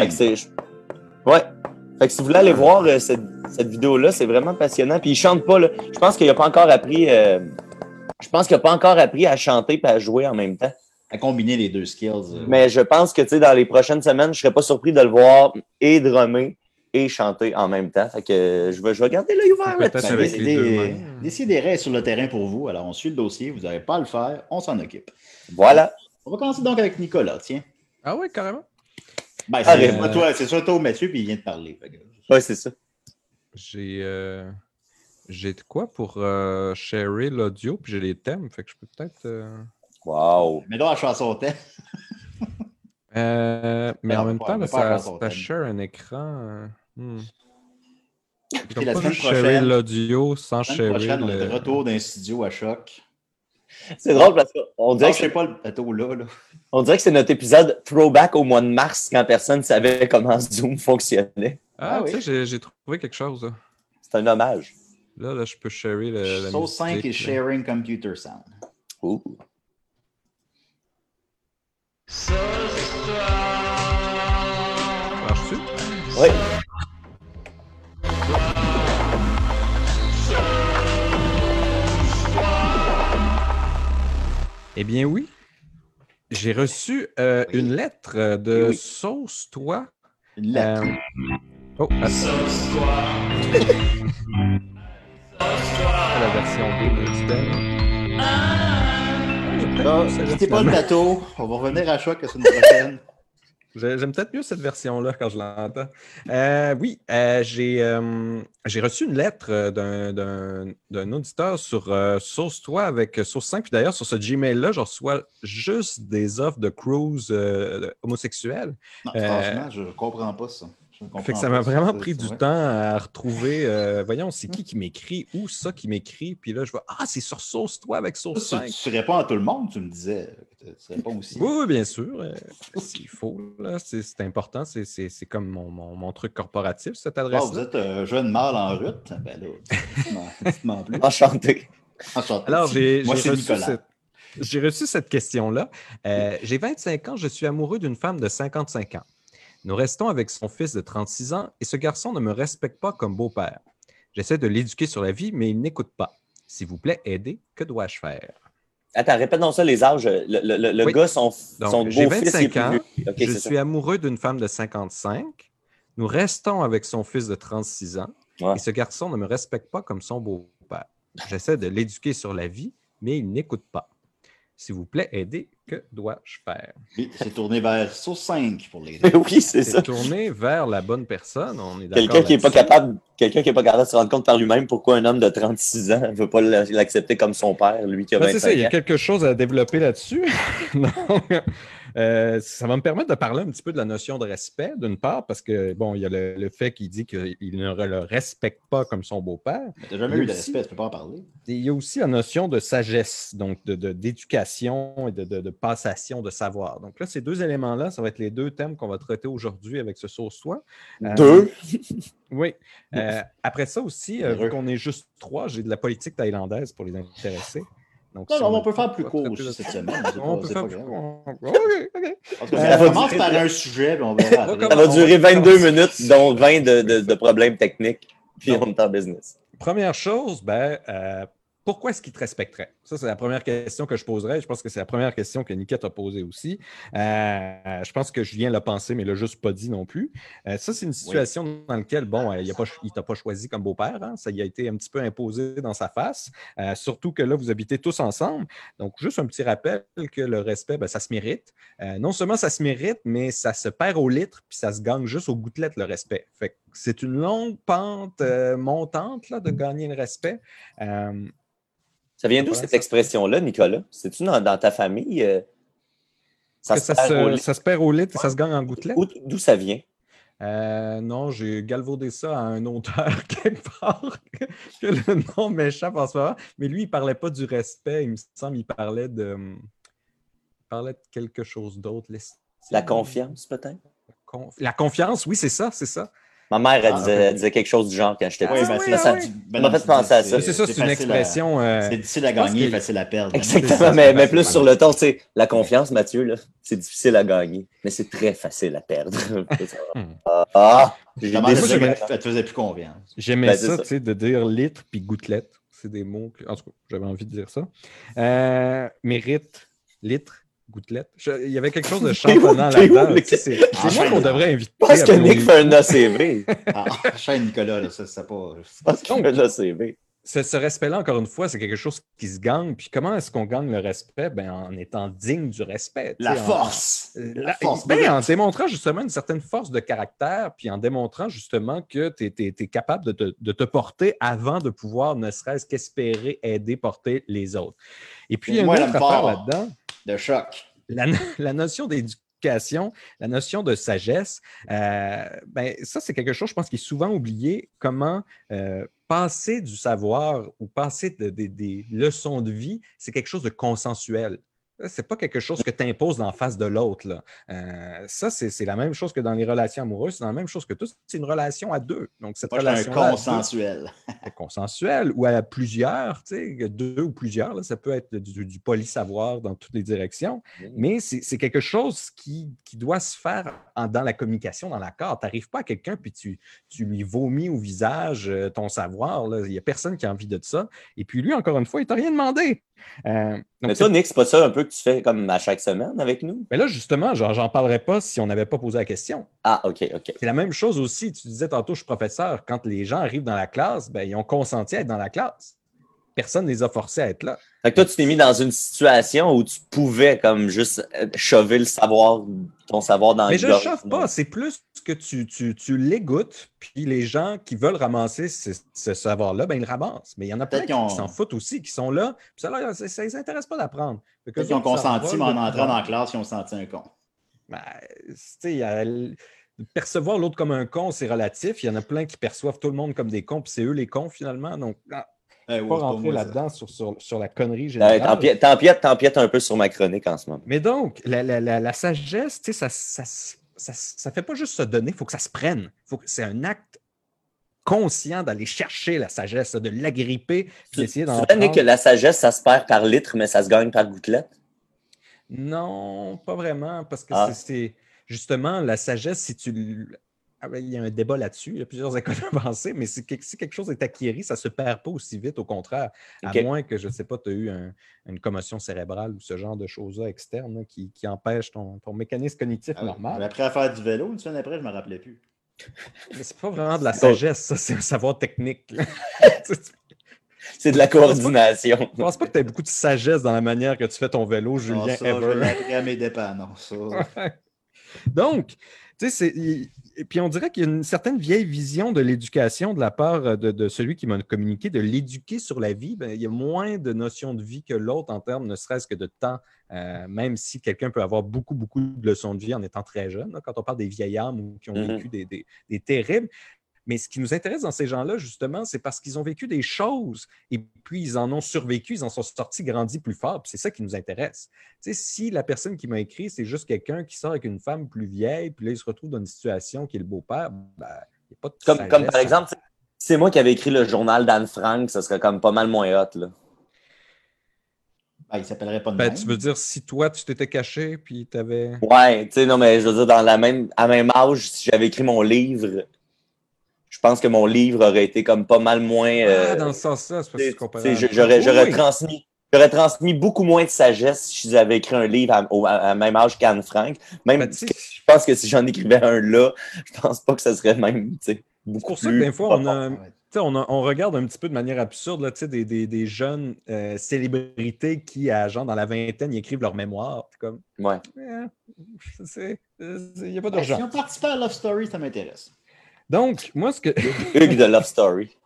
Fait que c'est. je- Ouais. Fait que si vous voulez aller voir euh, cette, cette vidéo-là, c'est vraiment passionnant. Puis il chante pas, là. Je pense qu'il a pas encore appris. euh, Je pense qu'il a pas encore appris à chanter et à jouer en même temps.
À combiner les deux skills. euh,
Mais je pense que, tu sais, dans les prochaines semaines, je serais pas surpris de le voir et drummer et chanter en même temps. Fait que je vais, je vais garder l'œil ouvert là-dessus.
Décidérez sur le terrain pour vous. Alors, on suit le dossier. Vous n'avez pas à le faire. On s'en occupe.
Voilà.
On va commencer donc avec Nicolas. Tiens.
Ah oui, carrément.
Ben,
Ah,
c'est
mais-
pas toi, c'est soit toi ou Mathieu, puis il vient de parler.
Ouais, c'est ça.
J'ai. euh, J'ai de quoi pour euh, sharer l'audio, puis j'ai les thèmes, fait que je peux peut-être. euh,
Wow.
Mais là, la chanson thème.
Euh, mais
Alors,
en même temps, là, ça, ça share un écran. euh, hmm. Ils
la semaine prochaine,
l'audio sans
la semaine prochaine, on est de
le...
retour d'un studio à choc.
C'est drôle parce qu'on dirait
Non,
que
je sais pas le bateau là. là.
On dirait que c'est notre épisode throwback au mois de mars quand personne ne savait comment Zoom fonctionnait.
Ah,
Ah
tu sais,
oui.
j'ai- trouvé quelque chose. Là,
C'est un hommage.
là, là, je peux sharer le, la
Soul 5
musique,
is
là.
sharing computer sound.
Ouh.
Marche-tu?
Oui.
Eh bien, oui. J'ai reçu euh,
Oui.
une lettre euh, de
Oui.
Sauce Toi.
Une lettre.
Euh, Oh, attends. <laughs> la version B de thème.
Là,
J'aime
quittez pas le bateau. On va revenir à choc la semaine prochaine. <laughs>
J'ai- J'aime peut-être mieux cette version-là quand je l'entends. Euh, oui, euh, j'ai euh, j'ai reçu une lettre d'un- d'un d'un auditeur sur euh, Sauce Toi avec Sauce 5. Puis d'ailleurs, sur ce Gmail-là, je reçois juste des offres de cruise homosexuels.
Non, franchement, je comprends pas ça.
Fait que ça m'a vraiment pris du
vrai.
temps à retrouver. euh, voyons, c'est qui qui m'écrit? Où ça qui m'écrit? Puis là, je vois, ah, c'est sur Sauce Toi avec Sauce
Tu,
5.
tu réponds à tout le monde, tu me disais. Tu, tu réponds aussi.
Oui, oui, bien sûr. euh, <laughs> S'il faut, là, c'est important. C'est- C'est c'est comme mon, mon- mon truc corporatif, cette
Ah,
adresse-là.
vous êtes un jeune mâle en route? Ben là, dites-moi- <laughs> dites-moi plus.
Enchanté.
Enchanté.
Alors, j'ai
Moi,
j'ai
c'est
reçu,
Nicolas.
cette- j'ai reçu cette question-là. Euh, j'ai 25 ans, je suis amoureux d'une femme de 55 ans. Nous restons avec son fils de 36 ans et ce garçon ne me respecte pas comme beau-père. J'essaie de l'éduquer sur la vie, mais il n'écoute pas. S'il vous plaît, aidez. Que dois-je faire?
Attends, répète donc ça, les âges. Le, le- le- le
Oui.
gars, son,
Donc,
son
j'ai
beau-fils, il est
25
plus
ans. je
ça.
suis amoureux d'une femme de 55. Nous restons avec son fils de 36 ans
Ouais.
et ce garçon ne me respecte pas comme son beau-père. J'essaie de l'éduquer sur la vie, mais il n'écoute pas. S'il vous plaît, aidez. Que dois-je faire?
Oui, c'est tourné vers Source 5 pour les <laughs>
oui, c'est ça.
C'est tourné vers la bonne personne. On est
Quelqu'un qui n'est pas capable, quelqu'un qui est pas capable de se rendre compte par lui-même pourquoi un homme de 36 ans ne veut pas l'accepter comme son père, lui qui a
Ben, c'est ça, il y
25
a
ans.
quelque chose à développer là-dessus. <laughs> Donc, euh, ça va me permettre de parler un petit peu de la notion de respect, d'une part, parce que, bon, il y a le, le fait qu'il dit qu'il ne le respecte pas comme son beau-père.
Mais T'as jamais
Il y a
eu de
aussi-
respect, tu peux pas en parler.
Il y a aussi la notion de sagesse, donc de- de- d'éducation et de, de- de passation de savoir. Donc là, ces deux éléments-là, ça va être les deux thèmes qu'on va traiter aujourd'hui avec ce sauce-soi. Euh,
Deux. <laughs>
Oui. Euh, après ça aussi, euh, vu qu'on est juste trois, j'ai de la politique thaïlandaise pour les intéressés. Donc,
Non,
si
non, on
le
peut faire plus court aussi cette semaine.
On peut faire plus court. OK, OK.
En tout cas, on commence par un sujet, puis on verra.
On.
Ça va
On
durer
va
22
commencer.
minutes, dont 20 de, de- de problèmes techniques. Puis on est en business.
Première chose, ben, euh, pourquoi est-ce qu'il te respecterait? Ça, c'est la première question que je poserais. Je pense que c'est la première question que Niket a posée aussi. Euh, je pense que Julien l'a pensé, mais il l'a juste pas dit non plus. Euh, ça, c'est une situation dans laquelle, bon, euh, il ne t'a pas choisi comme beau-père. hein. Ça y a été un petit peu imposé dans sa face. Surtout que là, vous habitez tous ensemble. Donc, juste un petit rappel que le respect, ben, ça se mérite. Non seulement ça se mérite, mais ça se perd au litre, puis ça se gagne juste aux gouttelettes, le respect. Fait que c'est une longue pente montante là, de gagner le respect.
Ça vient d'où cette expression-là, Nicolas? C'est-tu dans, dans ta famille? euh,
ça, se,
lit?
ça se perd au litre et ça se gagne en gouttelettes.
Où- D'où ça vient?
Euh, non, j'ai galvaudé ça à un auteur <laughs> quelque part <laughs> que, le nom m'échappe en ce moment. Mais lui, il parlait pas du respect, il me semble, il parlait de, il parlait de quelque chose d'autre.
La confiance, peut-être?
La confiance, oui, c'est ça, c'est ça.
Ma mère, elle,
Ah,
disait, elle disait quelque chose du genre quand j'étais
Oui,
petit.
ben,
oui,
c'est
ah
ça.
oui.
Ça m'a fait
c'est-
penser à ça.
Mais c'est ça, c'est une expression. euh,
C'est difficile à gagner, facile à perdre.
Exactement,
ça,
mais, mais plus sur le ton, tu sais, la confiance, Mathieu, c'est difficile à gagner, mais c'est très facile à perdre. <laughs> ah, ah, j'ai des-
te faisait plus confiance.
J'aimais
Ben,
ça. tu sais, de dire litre puis gouttelette. C'est des mots que. En tout cas, j'avais envie de dire ça. Euh, mérite, litre, gouttelette. Je- Il y avait quelque chose de chantonnant là-dedans. C'est c'est moi qu'on devrait inviter.
Je pense que Nick fait un ACV.
Ah, chaîne Nicolas, là, ça, c'est pas.
Je pense qu'il fait un ACV.
Ce, ce respect-là, encore une fois, c'est quelque chose qui se gagne. Puis comment est-ce qu'on gagne le respect? Ben, en étant digne du respect.
La
sais, en-
force!
Euh,
La
la-
force!
ben, en démontrant justement une certaine force de caractère, puis en démontrant justement que tu es, capable de te, de te porter avant de pouvoir ne serait-ce qu'espérer aider, porter les autres. Et puis, il y a une autre affaire là-dedans,
De choc.
la, no- <laughs> la notion d'éducation d'éducation, la notion de sagesse, euh, ben, ça, c'est quelque chose, je pense, qui est souvent oublié. Comment euh, passer du savoir ou passer des leçons de vie, c'est quelque chose de consensuel. C'est pas quelque chose que tu imposes en face de l'autre. Euh, ça, c'est la même chose que dans les relations amoureuses, c'est la même chose que tout. C'est une relation à deux. Donc, cette relation.
consensuelle.
consensuelle ou à plusieurs, tu sais, deux ou plusieurs. ça peut être du, du poly-savoir dans toutes les directions. Mais c'est quelque chose qui, doit se faire dans la communication, dans l'accord. Tu n'arrives pas à quelqu'un puis tu, tu lui vomis au visage euh, ton savoir. Il n'y a personne qui a envie de ça. Et puis lui, encore une fois, il t'a rien demandé.
Euh, mais toi, Nick, c'est pas ça un peu que tu fais comme à chaque semaine avec nous?
Mais là, justement, j'en parlerais pas si on n'avait pas posé la question.
Ah, OK, OK.
C'est la même chose aussi. Tu disais tantôt, je suis professeur. Quand les gens arrivent dans la classe, ben, ils ont consenti à être dans la classe personne ne les a forcés à être là.
Fait que toi, tu t'es mis dans une situation où tu pouvais comme juste chover le savoir, ton savoir dans
Mais je ne chauffe pas, c'est plus que tu, tu, tu l'égoutes, puis les gens qui veulent ramasser ce, savoir-là, ben ils le ramassent. Mais il y en a peut-être qui s'en foutent aussi, qui sont là, puis ça ne les intéresse pas d'apprendre.
Peut-être qu'ils ont consenti, mais en entrant dans la classe, ils ont senti un con.
Ben, tu sais, percevoir l'autre comme un con, c'est relatif. Il y en a plein qui perçoivent tout le monde comme des cons, puis c'est eux les cons finalement. Donc, ah, eh pas rentrer là-dedans sur, sur, la connerie générale.
T'empiètes un peu sur ma chronique en ce moment.
Mais donc, la, la, la, sagesse, ça, ça, ça, ça, fait pas juste se donner, il faut que ça se prenne. C'est un acte conscient d'aller chercher la sagesse, de l'agripper, d'essayer d'en
prendre. que la sagesse, ça se perd par litre, mais ça se gagne par gouttelette?
Non, pas vraiment, parce que ah. c'est justement la sagesse, si tu il y a un débat là-dessus. Il y a plusieurs <laughs> écoles avancées, mais si quelque chose est acquis, ça ne se perd pas aussi vite. Au contraire, à moins que, je ne sais pas, tu as eu une commotion cérébrale ou ce genre de choses-là externes qui, qui empêchent ton, mécanisme cognitif ah normal.
Après à faire du vélo, une semaine après, je ne me rappelais plus.
Mais c'est pas vraiment de la <laughs> sagesse, ça, c'est un savoir technique. <laughs>
c'est de la coordination.
Je ne pense pas que tu aies beaucoup de sagesse dans la manière que tu fais ton vélo, Julien. Non,
ça, Je l'ai à mes dépenses.
Donc, tu sais, puis on dirait qu'il y a une certaine vieille vision de l'éducation de la part euh, de, celui qui m'a communiqué, de l'éduquer sur la vie. Ben, il y a moins de notions de vie que l'autre en termes ne serait-ce que de temps, euh, même si quelqu'un peut avoir beaucoup, beaucoup de leçons de vie en étant très jeune. quand on parle des vieilles âmes qui ont mm-hmm. vécu des, des, terribles, mais ce qui nous intéresse dans ces gens-là, justement, c'est parce qu'ils ont vécu des choses et puis ils en ont survécu, ils en sont sortis grandis plus fort. C'est ça qui nous intéresse. Tu sais, si la personne qui m'a écrit, c'est juste quelqu'un qui sort avec une femme plus vieille, puis là, il se retrouve dans une situation qui est le beau-père, ben, il n'y a pas de
comme, comme par exemple, c'est moi qui avais écrit le journal d'Anne Frank, ça serait comme pas mal moins hot. Là.
Ben, il s'appellerait pas de
ben, Tu veux dire si toi, tu t'étais caché puis tu avais.
Ouais, tu sais, non, mais je veux dire, dans la même, à même âge, si j'avais écrit mon livre, je pense que mon livre aurait été comme pas mal moins. ah,
euh, dans ce sens-là, c'est parce que
J'aurais transmis. J'aurais transmis beaucoup moins de sagesse si j'avais écrit un livre à, même âge qu'Anne Frank. Même, ben, je pense que si j'en écrivais un là, je pense pas que ça serait même
beaucoup C'est pour ça que des fois, on, on, regarde un petit peu de manière absurde là, des, des, des, jeunes euh, célébrités qui, à genre dans la vingtaine, ils écrivent leur mémoire. Comme,
ouais.
Il n'y a pas d'urgence.
si on participe à Love Story, ça m'intéresse.
Donc, moi, ce que. <laughs>
Hugues de Love Story.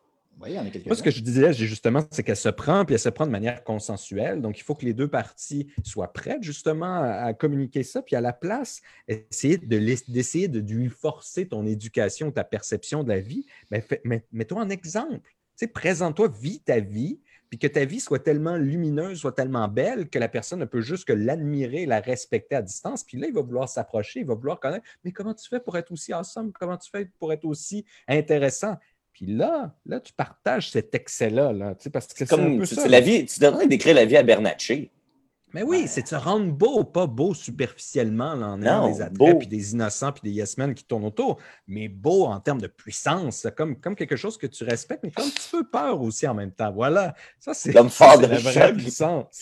Oui, en a
Moi, ce que je disais justement, c'est qu'elle se prend, puis elle se prend de manière consensuelle. Donc, il faut que les deux parties soient prêtes justement à, communiquer ça. Puis à la place, essayer d'essayer de, lui forcer ton éducation, ta perception de la vie. Mais, mets-toi en exemple. Tu sais, présente-toi, vis ta vie, puis que ta vie soit tellement lumineuse, soit tellement belle que la personne ne peut juste que l'admirer, la respecter à distance. Puis là, il va vouloir s'approcher, il va vouloir connaître, mais comment tu fais pour être aussi ensemble? Comment tu fais pour être aussi intéressant? Puis là, là, tu partages cet excès-là, là, parce que c'est
comme la vie. Tu devrais décrire la vie à Bernatchez.
Mais oui, c'est de se rendre beau, pas beau superficiellement en ayant des attraits, puis des innocents, puis des yes men qui tournent autour, mais beau en termes de puissance, comme, comme quelque chose que tu respectes, mais a un petit peu peur aussi en même temps. Voilà, ça c'est <laughs> <laughs> la vraie puissance.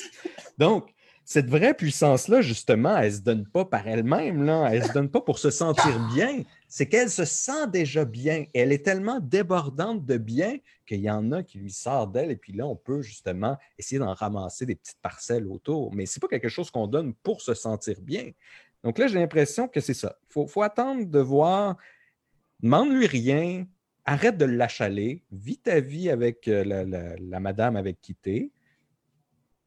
Donc, cette vraie puissance-là, justement, elle ne se donne pas par elle-même, là. elle ne se donne pas pour se sentir bien. C'est qu'elle se sent déjà bien. Elle est tellement débordante de bien qu'il y en a qui lui sortent d'elle. Et puis là, on peut justement essayer d'en ramasser des petites parcelles autour. Mais ce n'est pas quelque chose qu'on donne pour se sentir bien. Donc là, j'ai l'impression que c'est ça. Il faut, attendre de voir. Demande-lui rien. Arrête de l'achaler. Vis ta vie avec euh, la, madame avec qui tu es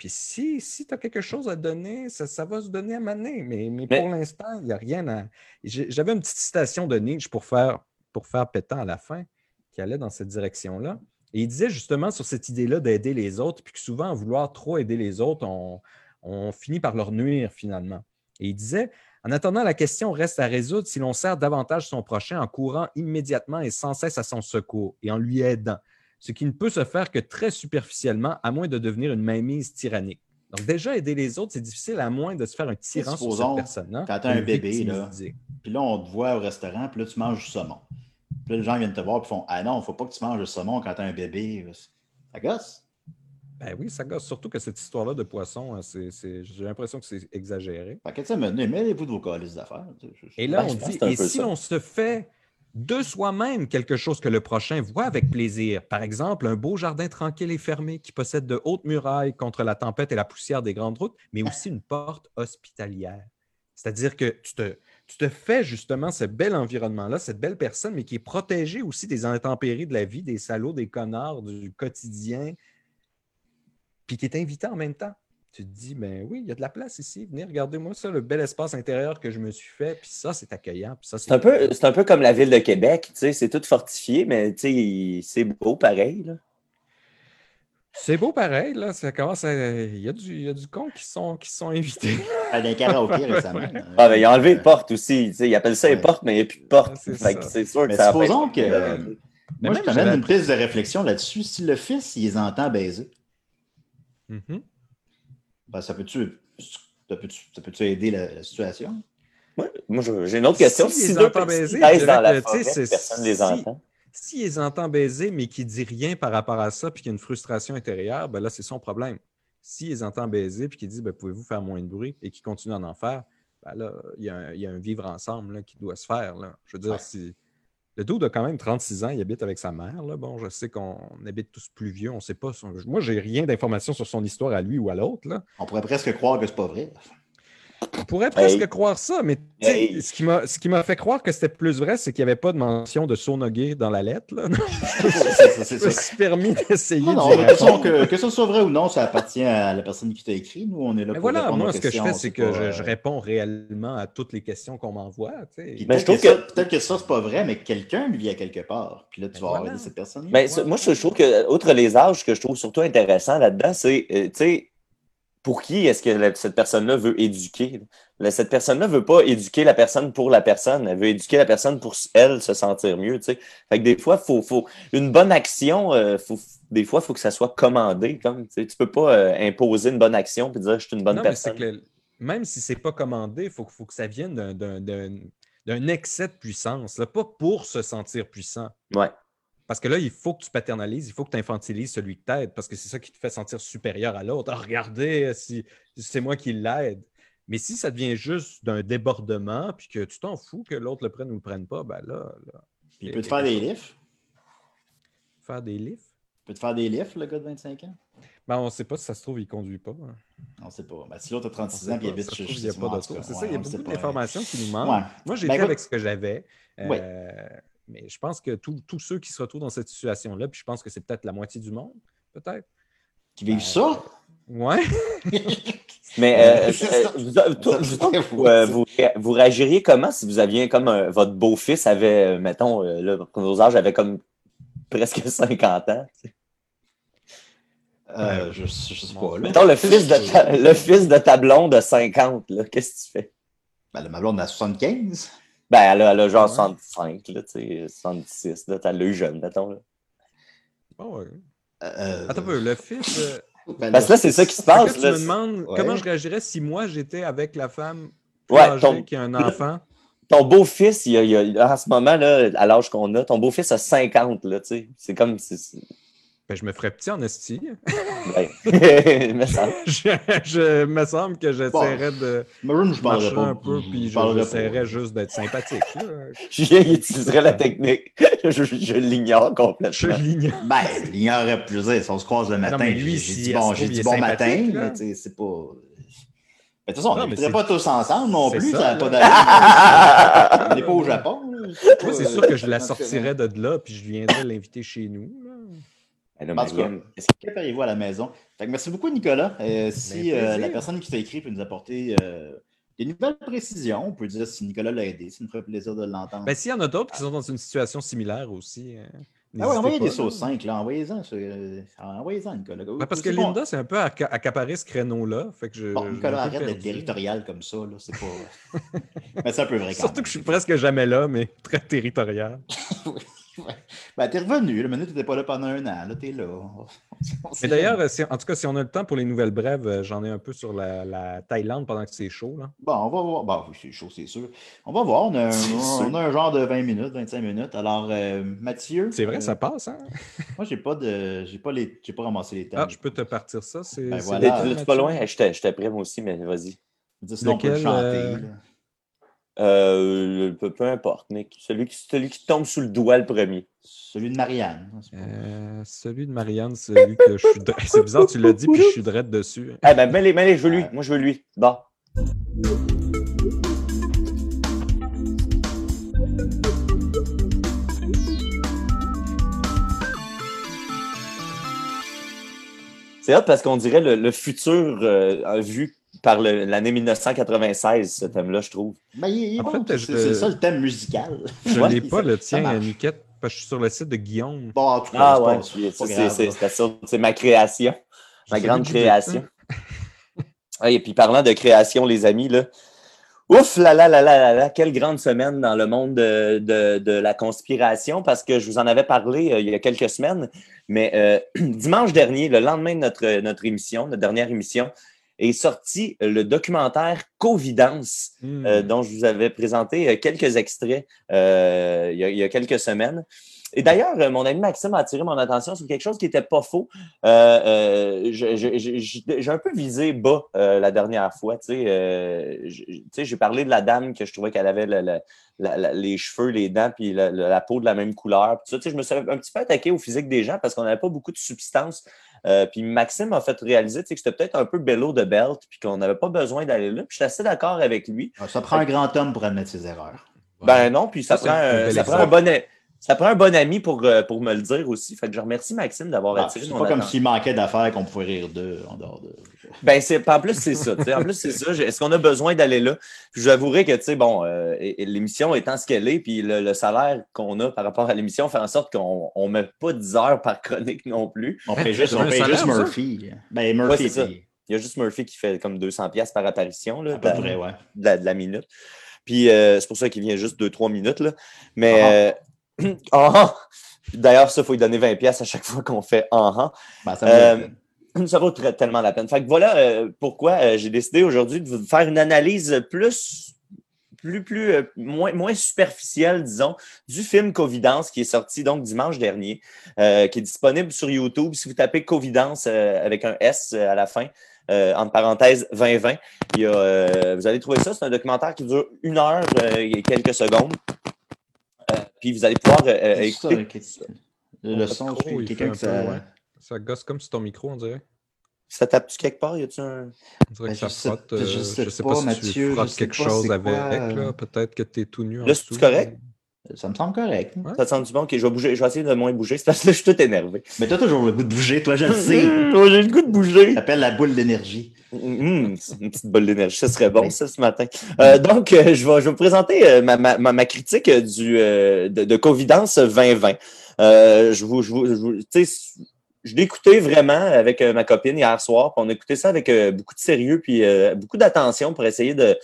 Puis si, si tu as quelque chose à donner, ça, ça va se donner à maner. Mais, mais,
Mais-
pour l'instant, il n'y a rien à. J'avais une petite citation de Nietzsche pour faire, pour faire pétant à la fin, qui allait dans cette direction-là. Et il disait justement sur cette idée-là d'aider les autres, puis que souvent, en vouloir trop aider les autres, on, on finit par leur nuire finalement. Et il disait En attendant, la question reste à résoudre si l'on sert davantage son prochain en courant immédiatement et sans cesse à son secours et en lui aidant, ce qui ne peut se faire que très superficiellement, à moins de devenir une mainmise tyrannique. Donc, déjà, aider les autres, c'est difficile à moins de se faire un tyran sur cette personne-là.
quand t'as un
de
bébé, là. Puis là, on te voit au restaurant, puis là, tu manges du saumon. Puis là, les gens viennent te voir et font Ah non, il faut pas que tu manges du saumon quand tu as un bébé. Ça gosse.
Ben oui, ça gosse. Surtout que cette histoire-là de poisson, hein, j'ai l'impression que c'est exagéré.
Fait que ça me mêlez-vous de vos calices d'affaires. tu sais,
Et là,
Ben,
on dit,
un
et si
ça.
l'on se fait de soi-même quelque chose que le prochain voit avec plaisir, par exemple, un beau jardin tranquille et fermé qui possède de hautes murailles contre la tempête et la poussière des grandes routes, mais aussi une porte hospitalière. C'est-à-dire que tu te, fais justement ce bel environnement-là, cette belle personne, mais qui est protégée aussi des intempéries de la vie, des salauds, des connards, du quotidien, puis qui est invité en même temps. Tu te dis, ben oui, il y a de la place ici. Venez, regardez-moi ça, le bel espace intérieur que je me suis fait. Puis ça, c'est accueillant. Puis ça,
C'est un, peu, c'est un peu comme la ville de Québec, tu sais, c'est tout fortifié, mais tu sais, c'est beau pareil. Là.
C'est beau pareil, là. Ça commence à... Il y a du, il y a du con qui sont, qui sont invités.
À d'un karaoké <laughs> récemment. là.
Ah, ben, ils ont enlevé les portes aussi, tu sais, ils appellent ça les
Ouais.
portes, mais il n'y a plus de portes.
C'est
Fait que
ça.
c'est sûr que
Mais
ça va
supposons que. euh,
Mais
moi, je
même,
t'amène une prise de réflexion là-dessus. Si le fils, il les entend baiser,
Mhm.
Ben, ça peut-tu ça peut ça peut aider la, la situation?
Ouais, Moi, j'ai une autre question.
Si
Si deux
entendent
petits
baiser,
dans la forêt, personne ne les
si-
entend.
S'ils les entend baiser, mais qui ne dit rien par rapport à ça, puis qu'il y a une frustration intérieure, ben là, c'est son problème. S'ils les entend baiser, puis qu'ils disent ben, pouvez-vous faire moins de bruit, et qu'ils continuent à en faire, ben là, il y, a un- il y a un vivre ensemble là, qui doit se faire. Là. Je veux dire,
Ouais.
si. Le dude a quand même 36 ans, il habite avec sa mère. Bon, je sais qu'on habite tous plus vieux, on ne sait pas. Moi, j'ai rien d'informations sur son histoire à lui ou à l'autre.
On pourrait presque croire que c'est pas vrai.
On pourrait presque
Hey.
croire ça, mais tu sais,
Hey.
ce qui m'a ce qui m'a fait croire que c'était plus vrai, c'est qu'il n'y avait pas de mention de Sonogué dans la lettre. Là. <laughs>
C'est- ça.
suis permis d'essayer
Non, de toute façon,
répondre.
que, que ce soit vrai ou non, ça appartient à la personne qui t'a écrit. Nous, on est là
Mais
pour
voilà,
répondre
moi,
aux
ce que je
questions,
fais, c'est que je,
euh,
je réponds réellement à toutes les questions qu'on m'envoie.
peut-être
je trouve
que, peut-être que ça, c'est pas vrai, mais quelqu'un lui à quelque part. Puis là, tu
Ben
vas
voilà.
avoir aidé cette personne.
Ben, moi, je, je trouve que, outre les âges, ce que je trouve surtout intéressant là-dedans, c'est, euh, tu sais, pour qui est-ce que cette personne-là veut éduquer? Cette personne-là veut pas éduquer la personne pour la personne, elle veut éduquer la personne pour elle se sentir mieux. Fait que des fois, faut, faut, une bonne action, euh, faut, des fois, il faut que ça soit commandé, comme, tu. Tu peux pas euh, imposer une bonne action et dire, je suis une bonne
non,
personne.
le- même si c'est pas commandé, il faut, faut que ça vienne d'un- excès de puissance, là, pas pour se sentir puissant.
Ouais.
Parce que là, il faut que tu paternalises, il faut que tu infantilises celui que t'aides, parce que c'est ça qui te fait sentir supérieur à l'autre. Ah, regardez, si, c'est moi qui l'aide. Mais si ça devient juste d'un débordement, puis que tu t'en fous que l'autre le prenne ou le prenne pas, ben là, là,
il peut te faire des lifts.
faire des livres.
Il peut te faire des lifts, le gars de 25 ans?
Ben, on ne sait pas si ça se trouve, il ne conduit pas. hein.
On sait pas. Ben, si l'autre a
On
36
sait
ans et il habite chez
C'est ça, il y a beaucoup d'informations qui nous manquent.
Ouais.
Moi, j'ai
Ben,
fait avec ce que j'avais.
Oui.
Mais je pense que tous tous ceux qui se retrouvent dans cette situation-là, puis je pense que c'est peut-être la moitié du monde, peut-être.
Qui vivent ça?
Ouais. <laughs>
Mais euh, <laughs> euh, vous, toi, vous autres, vous, vous, vous réagiriez comment si vous aviez comme un- votre beau-fils avait, euh, mettons, euh, là, vos âges avaient comme presque <laughs> 50 ans. tu sais?
Euh, je, je sais pas. Là.
Mettons le fils de ta, le fils de ta blonde de 50, là, qu'est-ce que tu fais?
Ben, ma blonde a 75.
Ben, elle a, elle a genre
Ouais.
65, là, tu sais, 76, là, t'as le jeune, mettons. Là.
Bon, ouais.
Euh,
Attends un peu, le fils. euh, <laughs>
ben,
Parce que là, c'est ça qui se passe.
tu
Là.
me demandes
Ouais.
comment je réagirais si moi j'étais avec la femme plus
Ouais,
âgée
ton-
qui a un enfant?
Ton beau-fils, il a, il a- en ce moment, là, à l'âge qu'on a, ton beau-fils a 50, là, tu sais. C'est comme... c'est-
Ben, je me ferais petit en esti.
ben, <laughs> me semble.
je, je- me semble que j'essaierais de
Maroon, je
marcher
pas.
un peu, puis
je
je- j'essaierais juste d'être sympathique. <laughs>
utiliserait la technique. <laughs> je je l'ignore
Je
complètement.
l'ignore.
Ben, y aurait plus dire, si on se croise le matin,
mais lui,
j'ai
si
dit bon, dit bon matin, mais tu sais, c'est pas. Mais de toute façon, on
Non, mais
n'habiterait
c'est-
pas tous ensemble non plus,
ça,
n'a pas d'allure. On n'est pas au Japon.
Moi, c'est sûr que je la sortirais de là, puis je viendrais l'inviter chez nous.
En tout cas,
qu'est-ce que-
à la maison? Fait que merci beaucoup, Nicolas. Euh, si
Ben,
euh,
plaisir.
la personne qui t'a écrit peut nous apporter euh, des nouvelles précisions, on peut dire si Nicolas l'a aidé. Ça nous ferait plaisir de l'entendre.
Ben, s'il y en a d'autres qui sont dans une situation similaire aussi. euh,
ah ouais, envoyez
pas,
des sauces 5, là. Envoyez-en. euh, Envoyez-en, Nicolas.
Ben, parce que
bon.
Linda, c'est un peu acca- accaparé ce créneau-là. Fait que je,
Bon, Nicolas, arrête d'être territorial comme ça. Là. C'est pas. <laughs> Mais c'est un peu vrai. quand
Surtout
même.
que je suis presque jamais là, mais très territorial. <laughs> <laughs>
Ben, t'es revenu. Le minute, t'étais pas là pendant un an. Là, t'es là. <laughs>
Mais d'ailleurs, euh, si- en tout cas, si on a le temps pour les nouvelles brèves, euh, j'en ai un peu sur la, la Thaïlande pendant que c'est chaud. Là.
Bon, on va voir. Bon, oui, c'est chaud, c'est sûr. On va voir. On a, <laughs> on a un genre de 20 minutes, 25 minutes. Alors, euh, Mathieu.
C'est vrai,
euh,
ça passe, hein?
Moi, j'ai pas de. J'ai pas les. J'ai pas ramassé les thèmes.
Ah, je peux te partir ça. C'est
Ben voilà.
Pas loin? J'étais prêt, moi aussi, mais vas-y.
Sinon, on peut chanter.
euh.
Euh, peu, peu importe, Nick. Celui qui, celui qui tombe sous le doigt le premier.
Celui de Marianne.
Euh, celui de Marianne, celui que je suis. dra- <laughs> C'est bizarre, tu l'as dit, puis je suis direct dessus.
Eh ben, mets-les, mets-les, je veux lui. Moi, je veux lui. Bon. C'est hot parce qu'on dirait le, le futur euh, vu par l'année 1996, ce thème-là, je trouve.
Ben, il, il bon, c'est ça le thème musical. <laughs>
Je
Ouais,
l'ai pas, le tien,
marche.
Niquette, parce que je suis sur le site de Guillaume.
Bon, en tout cas,
Ah
c'est
ouais, ma création, ma grande création. <laughs> Ouais, et puis parlant de création, les amis, là, ouf là là là là là là, quelle grande semaine dans le monde de, de- de la conspiration, parce que je vous en avais parlé euh, il y a quelques semaines, mais euh, <clears throat> dimanche dernier, le lendemain de notre, notre émission, notre dernière émission, est sorti le documentaire Covidence,
Hmm.
euh, dont je vous avais présenté euh, quelques extraits euh, il, y a, il y a quelques semaines. Et d'ailleurs, mon ami Maxime a attiré mon attention sur quelque chose qui n'était pas faux. Euh, J'ai un peu visé bas la dernière fois. Tu sais, je- tu sais, j'ai parlé de la dame que je trouvais qu'elle avait le- le- la- la- les cheveux, les dents, puis la, peau de la même couleur. Puis ça, tu sais, je me suis un petit peu attaqué au physique des gens parce qu'on n'avait pas beaucoup de substance. Euh, puis Maxime m'a fait réaliser que c'était peut-être un peu bello de belt, puis qu'on n'avait pas besoin d'aller là. Puis je suis assez d'accord avec lui.
Ah, Ça prend un grand homme pour admettre ses erreurs.
Ben non, puis ça, prend,
un
ça, prend un
exemple.
bon, ça prend un bon ami pour, euh, pour me le dire aussi. Fait que je remercie Maxime d'avoir
Ah,
attiré
c'est
mon
pas comme s'il manquait d'affaires qu'on pouvait rire d'eux en dehors de.
Ben, c'est, en plus, c'est ça. En plus, c'est ça. Est-ce qu'on a besoin d'aller là? Puis, je vous avouerai que, tu sais, bon, euh, l'émission étant ce qu'elle est, puis le, le salaire qu'on a par rapport à l'émission fait en sorte qu'on ne met pas 10 heures par chronique non plus.
On paye juste, on paye juste? Murphy. Ben,
Ouais,
Murphy,
c'est ça. Il y a juste Murphy qui fait comme 200$ piastres par apparition, là,
à
de,
peu
la,
près, ouais.
de la- de la minute. Puis, euh, c'est pour ça qu'il vient juste 2-3 minutes, là. Mais, euh, ah, D'ailleurs, ça, il faut lui donner 20$ piastres à chaque fois qu'on fait ah, ah.
Ben, ça me
Euh,
fait-
Ça vaut très- tellement la peine. Fait que voilà euh, pourquoi euh, j'ai décidé aujourd'hui de vous faire une analyse plus, plus, plus euh, moins, moins superficielle, disons, du film Covidence qui est sorti donc dimanche dernier, euh, qui est disponible sur YouTube. Si vous tapez Covidence euh, avec un S euh, à la fin, euh, entre parenthèses 2020, il y a, euh, vous allez trouver ça. C'est un documentaire qui dure une heure euh, et quelques secondes. Puis vous allez pouvoir euh,
C'est ça,
écouter.
Le, le son,
micro,
c'est
il
quelqu'un que ça.
ouais. Ça gosse comme sur ton micro, on dirait.
Ça tape-tu quelque part? Y a-tu un.
On dirait
Ben,
que ça
je sais-
frotte.
je
euh,
sais
sais
pas,
pas, si
Mathieu,
tu frottes
sais
quelque
pas
chose
c'est
avec.
quoi,
là.
euh,
Peut-être que t'es tout nu en
Là, c'est-tu
dessous.
correct?
Ça me semble correct.
Ouais.
Ça te sent du bon? Ok, je vais bouger. Je vais essayer de moins bouger. C'est parce que là, je suis tout énervé.
Mais t'as toujours le goût de bouger, toi, je le sais. <laughs>
Mmh, J'ai le goût de bouger.
Ça s'appelle la boule d'énergie.
Mmh, c'est une petite bolle d'énergie. Ça serait bon, ça, ce matin. Euh, donc, euh, je, vais, je vais vous présenter euh, ma, ma, ma, ma critique du, euh, de, de Covidence 2020. Euh, je vous, je vous, je vous- tu sais, je l'ai écouté vraiment avec euh, ma copine hier soir. Puis on a écouté ça avec euh, beaucoup de sérieux puis euh, beaucoup d'attention pour essayer de.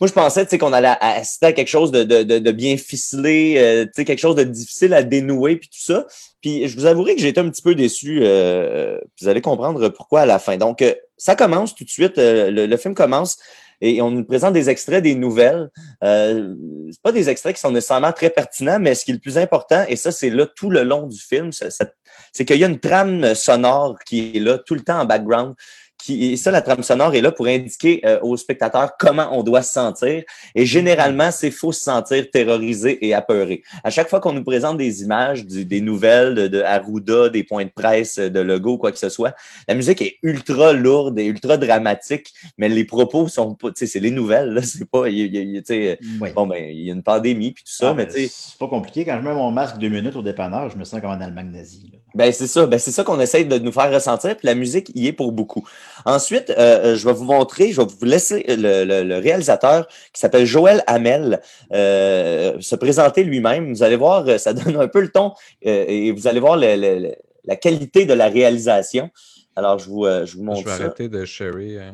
Moi, je pensais qu'on allait assister à quelque chose de, de, de, de bien ficelé, euh, quelque chose de difficile à dénouer, puis tout ça. Puis je vous avouerai que j'ai été un petit peu déçu. euh, vous allez comprendre pourquoi à la fin. Donc, euh, ça commence tout de suite. euh, le, le film commence et on nous présente des extraits des nouvelles. Euh, pas des extraits qui sont nécessairement très pertinents, mais ce qui est le plus important, et ça, c'est là tout le long du film, c'est qu'il y a une trame sonore qui est là tout le temps en background. Qui, et ça, la trame sonore est là pour indiquer euh, aux spectateurs comment on doit se sentir. Et généralement, c'est faut se sentir terrorisé et apeuré. À chaque fois qu'on nous présente des images, du- des nouvelles de, de Arruda, des points de presse, de logo, quoi que ce soit, la musique est ultra lourde et ultra dramatique, mais les propos sont pas, tu sais, c'est les nouvelles, là, <laughs> c'est pas, il y y
Oui.
bon, ben, il y a une pandémie puis tout ça,
Ah,
mais
ben,
tu sais,
c'est pas compliqué. Quand je mets mon masque deux minutes au dépanneur, je me sens comme en Allemagne nazie. là.
Ben, c'est ça. Ben, c'est ça qu'on essaye de nous faire ressentir. Puis la musique y est pour beaucoup. Ensuite, euh, euh, je vais vous montrer, je vais vous laisser le, le- le réalisateur qui s'appelle Joël Hamel euh, se présenter lui-même. Vous allez voir, ça <laughs> donne un peu le ton euh, et vous allez voir le- la qualité de la réalisation. Alors, je vous, je vous
Je
montre
vais
ça.
arrêter de sherry. euh.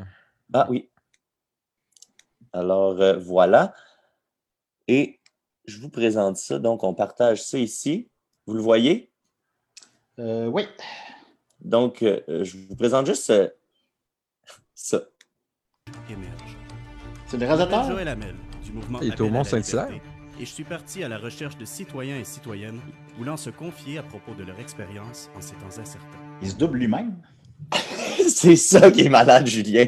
Ah oui. Alors, voilà. Et je vous présente ça. Donc, on partage ça ici. Vous le voyez?
Euh, oui.
Donc, euh, je vous présente juste euh, ça.
émerge.
C'est le réalisateur?
Joël Hamel, du mouvement
Il est au Mont-Saint-Hilaire.
Et je suis parti à la recherche de citoyens et citoyennes voulant se confier à propos de leur expérience en ces temps incertains.
Il se double lui-même. <laughs>
C'est ça qui est malade, Julien.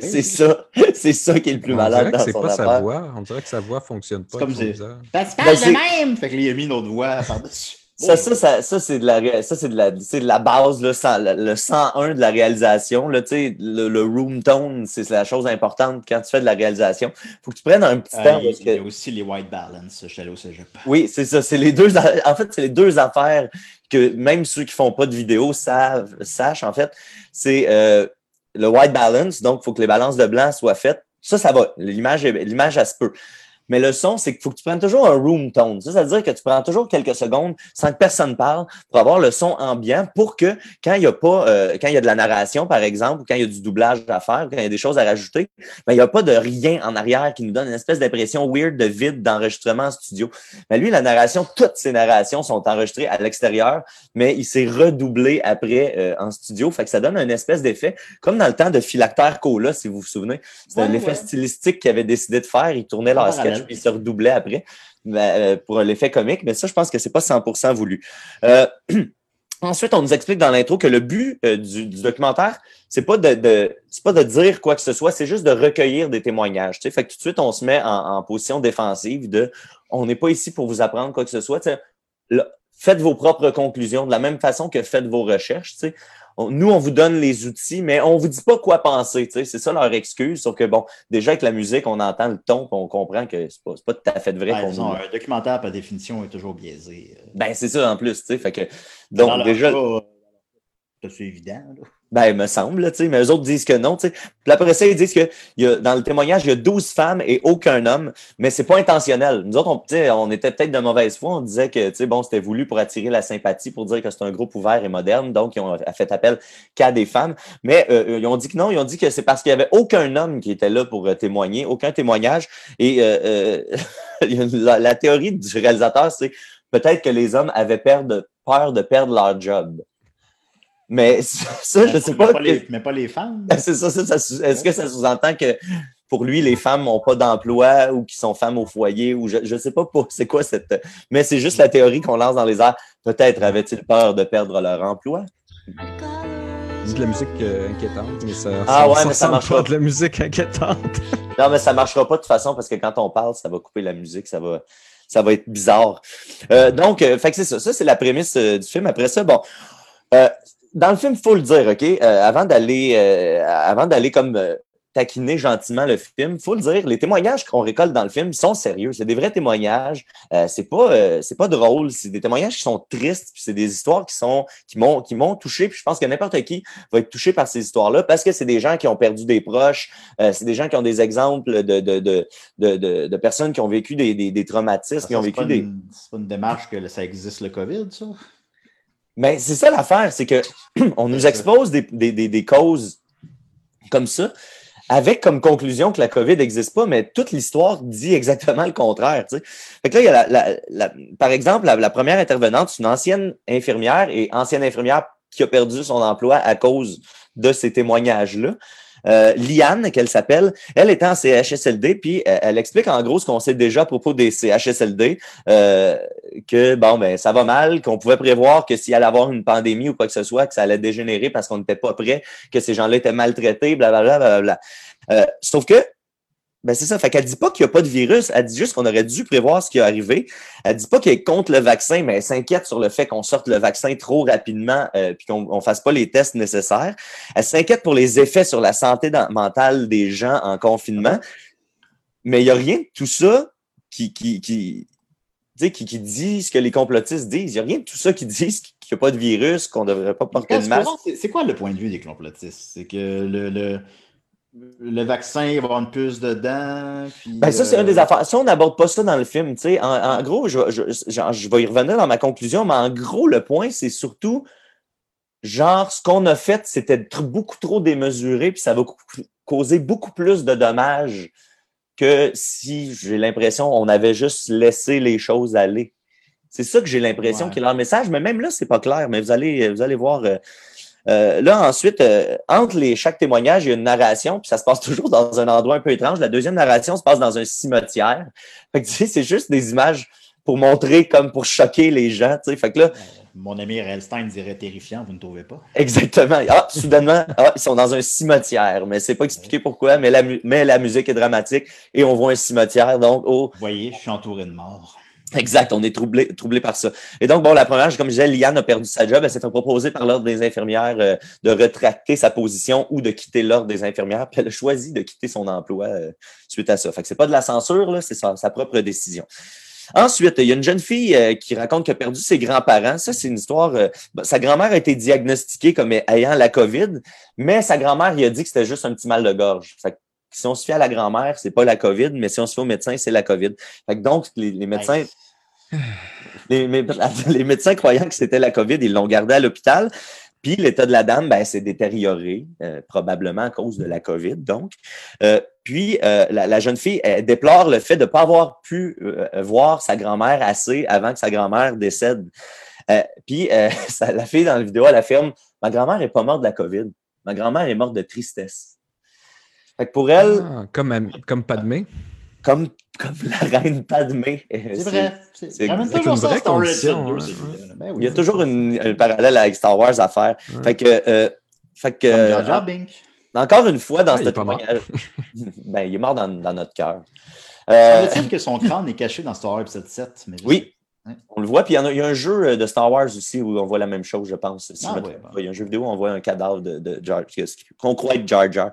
C'est ça. C'est ça qui est le plus
On
malade
dirait que
dans
c'est
son
pas sa
affaire.
voix. On dirait que sa voix fonctionne pas.
C'est comme se
Ben,
passe
c'est-
de même! Fait que là, il a mis une autre voix par-dessus.
Ça, ça, ça, ça, c'est de la, ça, c'est de la, c'est de la base, là, le, le 101 de la réalisation, là, tu sais, le, le room tone, c'est la chose importante quand tu fais de la réalisation. Faut que tu prennes un petit
Euh,
temps.
il
parce
il
que-
y a aussi les white balance. Je au cégep.
Oui, c'est ça. C'est les deux. En fait, c'est les deux affaires que même ceux qui font pas de vidéo savent, sachent. En fait, c'est euh, le white balance. Donc, il faut que les balances de blanc soient faites. Ça, ça va. L'image, l'image, elle se peut. Mais le son, c'est qu'il faut que tu prennes toujours un room tone. Ça, ça veut dire que tu prends toujours quelques secondes sans que personne parle pour avoir le son ambiant pour que quand il y a pas, euh, quand il y a de la narration, par exemple, ou quand il y a du doublage à faire, ou quand il y a des choses à rajouter, ben, il n'y a pas de rien en arrière qui nous donne une espèce d'impression weird de vide d'enregistrement en studio. Mais lui, la narration, toutes ses narrations sont enregistrées à l'extérieur, mais il s'est redoublé après euh, en studio. Fait que ça donne un espèce d'effet, comme dans le temps de Philactère Cola, si vous vous souvenez. C'était
Ouais,
un effet
ouais.
stylistique qu'ils avaient décidé de faire. Ils tournaient
En
leur sketch, puis ils se redoublaient après euh, pour l'effet comique. Mais ça, je pense que c'est pas 100% voulu. Euh, <clears throat> Ensuite, on nous explique dans l'intro que le but euh, du, du documentaire, c'est pas de, pas de dire quoi que ce soit, c'est juste de recueillir des témoignages. Fait que tout de suite, on se met en, en position défensive de on n'est pas ici pour vous apprendre quoi que ce soit. Là, faites vos propres conclusions de la même façon que faites vos recherches. On- nous, on vous donne les outils, mais on vous dit pas quoi penser. C'est ça leur excuse. Sauf que bon, déjà avec la musique, on entend le ton, on comprend que c'est pas, pas tout à fait vrai.
Disons,
nous-
un documentaire, par définition, est toujours biaisé. euh.
Ben, c'est ça en plus. tu sais. Fait que, donc, déjà.
euh, c'est évident. là.
Ben, il me semble, là, tu sais, mais eux autres disent que non. tu sais. Puis après ça, ils disent que y a, dans le témoignage, il y a 12 femmes et aucun homme, mais c'est pas intentionnel. Nous autres, on, on était peut-être de mauvaise foi. On disait que tu sais, bon, c'était voulu pour attirer la sympathie, pour dire que c'est un groupe ouvert et moderne, donc ils ont fait appel qu'à des femmes. Mais euh, ils ont dit que non, ils ont dit que c'est parce qu'il y avait aucun homme qui était là pour euh, témoigner, aucun témoignage. Et euh, euh, <laughs> la, théorie du réalisateur, c'est peut-être que les hommes avaient peur de perdre leur job. Mais <laughs> ça, je sais
mais
pas.
les, mais pas les femmes. <laughs>
C'est ça, ça, Est-ce que ça sous-entend que pour lui, les femmes n'ont pas d'emploi ou qui sont femmes au foyer ou je ne sais pas pour- c'est quoi cette. Mais c'est juste la théorie qu'on lance dans les airs. Peut-être avaient-ils peur de perdre leur emploi?
De la musique euh, inquiétante, mais ça,
Ah ouais, mais ça marche
pas
pas.
de la musique inquiétante. <laughs>
Non, mais ça ne marchera pas de toute façon parce que quand on parle, ça va couper la musique, ça va, ça va être bizarre. Euh, donc, euh, fait que c'est ça. Ça, c'est la prémisse euh, du film. Après ça, bon. Dans le film, il faut le dire, OK? euh, avant d'aller euh, avant d'aller comme euh, taquiner gentiment le film, il faut le dire, les témoignages qu'on récolte dans le film sont sérieux. C'est des vrais témoignages. C'est pas c'est pas drôle. C'est des témoignages qui sont tristes. Puis c'est des histoires qui sont qui m'ont qui m'ont touché. Puis je pense que n'importe qui va être touché par ces histoires-là parce que c'est des gens qui ont perdu des proches. c'est des gens qui ont des exemples de, de, de, de, de, de personnes qui ont vécu des, des, des traumatismes, qui ont vécu des.
c'est pas une démarche que ça existe le COVID, ça?
Mais c'est ça l'affaire, c'est que <clears throat> on nous expose des, des, des, des causes comme ça, avec comme conclusion que la COVID n'existe pas, mais toute l'histoire dit exactement le contraire. Tu sais. Fait que là, il y a la, la- la- par exemple, la, la première intervenante, c'est une ancienne infirmière et ancienne infirmière qui a perdu son emploi à cause de ces témoignages-là. Euh, Liane, qu'elle s'appelle, elle est en CHSLD, puis euh, elle explique en gros ce qu'on sait déjà à propos des CHSLD, euh, que bon, ben ça va mal, qu'on pouvait prévoir que s'il allait avoir une pandémie ou quoi que ce soit, que ça allait dégénérer parce qu'on n'était pas prêt, que ces gens-là étaient maltraités, blablabla. blablabla. Euh, sauf que, ben c'est ça, fait qu'elle dit pas qu'il n'y a pas de virus, elle dit juste qu'on aurait dû prévoir ce qui est arrivé. Elle dit pas qu'elle est contre le vaccin, mais elle s'inquiète sur le fait qu'on sorte le vaccin trop rapidement euh, puis qu'on on fasse pas les tests nécessaires. Elle s'inquiète pour les effets sur la santé dans- mentale des gens en confinement. Mais il n'y a rien de tout ça qui, qui, qui, qui, qui dit ce que les complotistes disent. Il n'y a rien de tout ça qui <laughs> dit ce qu'il n'y a pas de virus, qu'on ne devrait pas porter de masque.
C'est quoi le point de vue des complotistes? C'est que le, le, le, vaccin, il va y avoir une puce dedans.
ben ça, c'est une des euh, affaires. Si on n'aborde pas ça dans le film, tu sais, en, gros, je, je, je, vais y revenir dans ma conclusion, mais en gros, le point, c'est surtout genre, ce qu'on a fait, c'était beaucoup trop démesuré, puis ça va causer beaucoup plus de dommages que si, j'ai l'impression, on avait juste laissé les choses aller. C'est ça que j'ai l'impression qu'il y a leur message, mais même là, c'est pas clair, mais vous allez, vous allez voir. Euh, euh, là, ensuite, euh, entre les, chaque témoignage, il y a une narration, puis ça se passe <laughs> toujours dans un endroit un peu étrange. La deuxième narration se passe dans un cimetière. Fait que, tu sais, c'est juste des images pour montrer, comme pour choquer les gens, tu sais. Fait que là,
mon ami Relstein dirait terrifiant, vous ne trouvez pas?
Exactement. Ah, soudainement, <laughs> ah, ils sont dans un cimetière, mais c'est pas expliqué pourquoi, mais la, mais la musique est dramatique et on voit un cimetière. Donc, oh.
Vous voyez, je suis entouré de morts.
Exact, on est troublé, troublé par ça. Et donc, bon, la première, comme je disais, Liane a perdu sa job. Elle s'est fait proposer par l'Ordre des infirmières euh, de retracter sa position ou de quitter l'Ordre des infirmières. Puis elle a choisi de quitter son emploi euh, suite à ça. Fait que c'est pas de la censure, c'est sa, propre décision. Ensuite, il y a une jeune fille euh, qui raconte qu'elle a perdu ses grands-parents. Ça, c'est une histoire. Ben, sa grand-mère a été diagnostiquée comme ayant la COVID, mais sa grand-mère lui a dit que c'était juste un petit mal de gorge. Fait que si on se fie à la grand-mère, c'est pas la COVID, mais si on se fie au médecin, c'est la COVID. Fait que donc, les, médecins. <laughs> Les, médecins croyant que c'était la COVID, ils l'ont gardée à l'hôpital. Puis l'état de la dame ben, s'est détérioré, euh, probablement à cause de la COVID, donc. Euh, puis euh, la, jeune fille déplore le fait de ne pas avoir pu voir sa grand-mère assez avant que sa grand-mère décède. puis <laughs> la fille dans la vidéo, elle affirme Ma grand-mère n'est pas morte de la COVID. Ma grand-mère est morte de tristesse. Fait que pour elle.
Ah, comme, comme Padmé.
Comme, comme la reine Padmé.
C'est vrai. C'est une
vraie condition.
Ben Il y a toujours une, un parallèle avec Star Wars à faire. Fait que. Euh, fait que euh, encore une fois, dans ce témoignage, <laughs> ben, il est mort dans, dans notre cœur.
Euh, Semble-t-il que son crâne est caché dans Star Wars épisode 7? Mais
oui, on le voit, puis il y, a, un jeu euh, de Star Wars aussi où on voit la même chose, je pense. Ah il y a un jeu vidéo où on voit un cadavre de, de Jar qu'on croit être Jar Jar.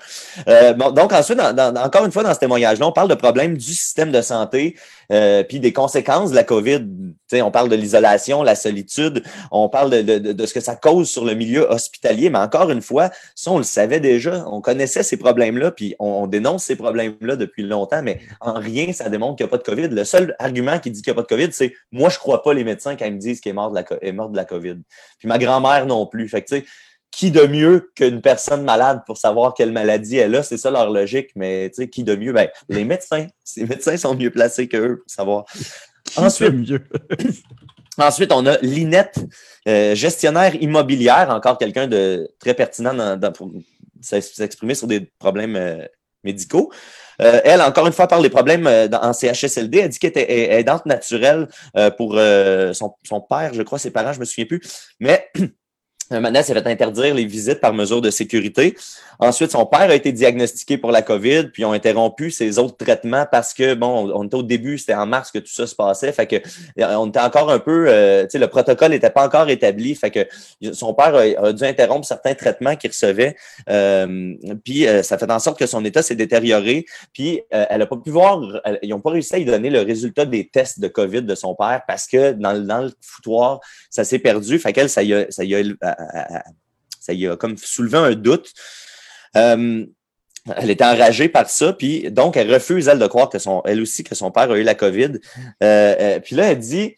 Euh, donc ensuite, encore une fois, dans ce témoignage-là, on parle de problèmes du système de santé, euh, puis des conséquences de la COVID. on parle de l'isolation, la solitude, on parle de, de, de, ce que ça cause sur le milieu hospitalier, mais encore une fois, ça, on le savait déjà, on connaissait ces problèmes-là, puis on, dénonce ces problèmes-là depuis longtemps, mais en rien, ça démontre qu'il n'y a pas de COVID. Le seul argument qui dit qu'il n'y a pas de COVID, c'est moi, je crois pas les médecins quand ils me disent qu'il est mort de la, est mort de la COVID. Puis ma grand-mère non plus. Fait que, tu sais, qui de mieux qu'une personne malade pour savoir quelle maladie elle a? C'est ça leur logique, mais tu sais, qui de mieux? Ben, les médecins. <laughs> Les médecins sont mieux placés qu'eux pour savoir.
Ensuite, mieux? <laughs>
ensuite, on a Linette, euh, gestionnaire immobilière, encore quelqu'un de très pertinent pour s'exprimer sur des problèmes euh, médicaux. Euh, elle, encore une fois, parle des problèmes en CHSLD. Elle dit qu'elle était aidante naturelle pour son, son, père, je crois, ses parents, je me souviens plus. Mais <clears throat> Maintenant, ça va interdire les visites par mesure de sécurité. Ensuite, son père a été diagnostiqué pour la COVID, puis ont interrompu ses autres traitements parce que, bon, on était au début, c'était en mars que tout ça se passait. Fait que, euh, on était encore un peu, euh, tu sais, le protocole n'était pas encore établi. Fait que son père a, dû interrompre certains traitements qu'il recevait. Euh, puis, ça fait en sorte que son état s'est détérioré. Puis, elle n'a pas pu voir, ils n'ont pas réussi à lui donner le résultat des tests de COVID de son père parce que dans, dans le foutoir, ça s'est perdu. Fait qu'elle, ça y a, ça y a ça y a comme soulevé un doute. Euh, elle était enragée par ça, puis donc elle refuse, elle, de croire que son, elle aussi, que son père a eu la COVID. Euh, euh, puis là, elle dit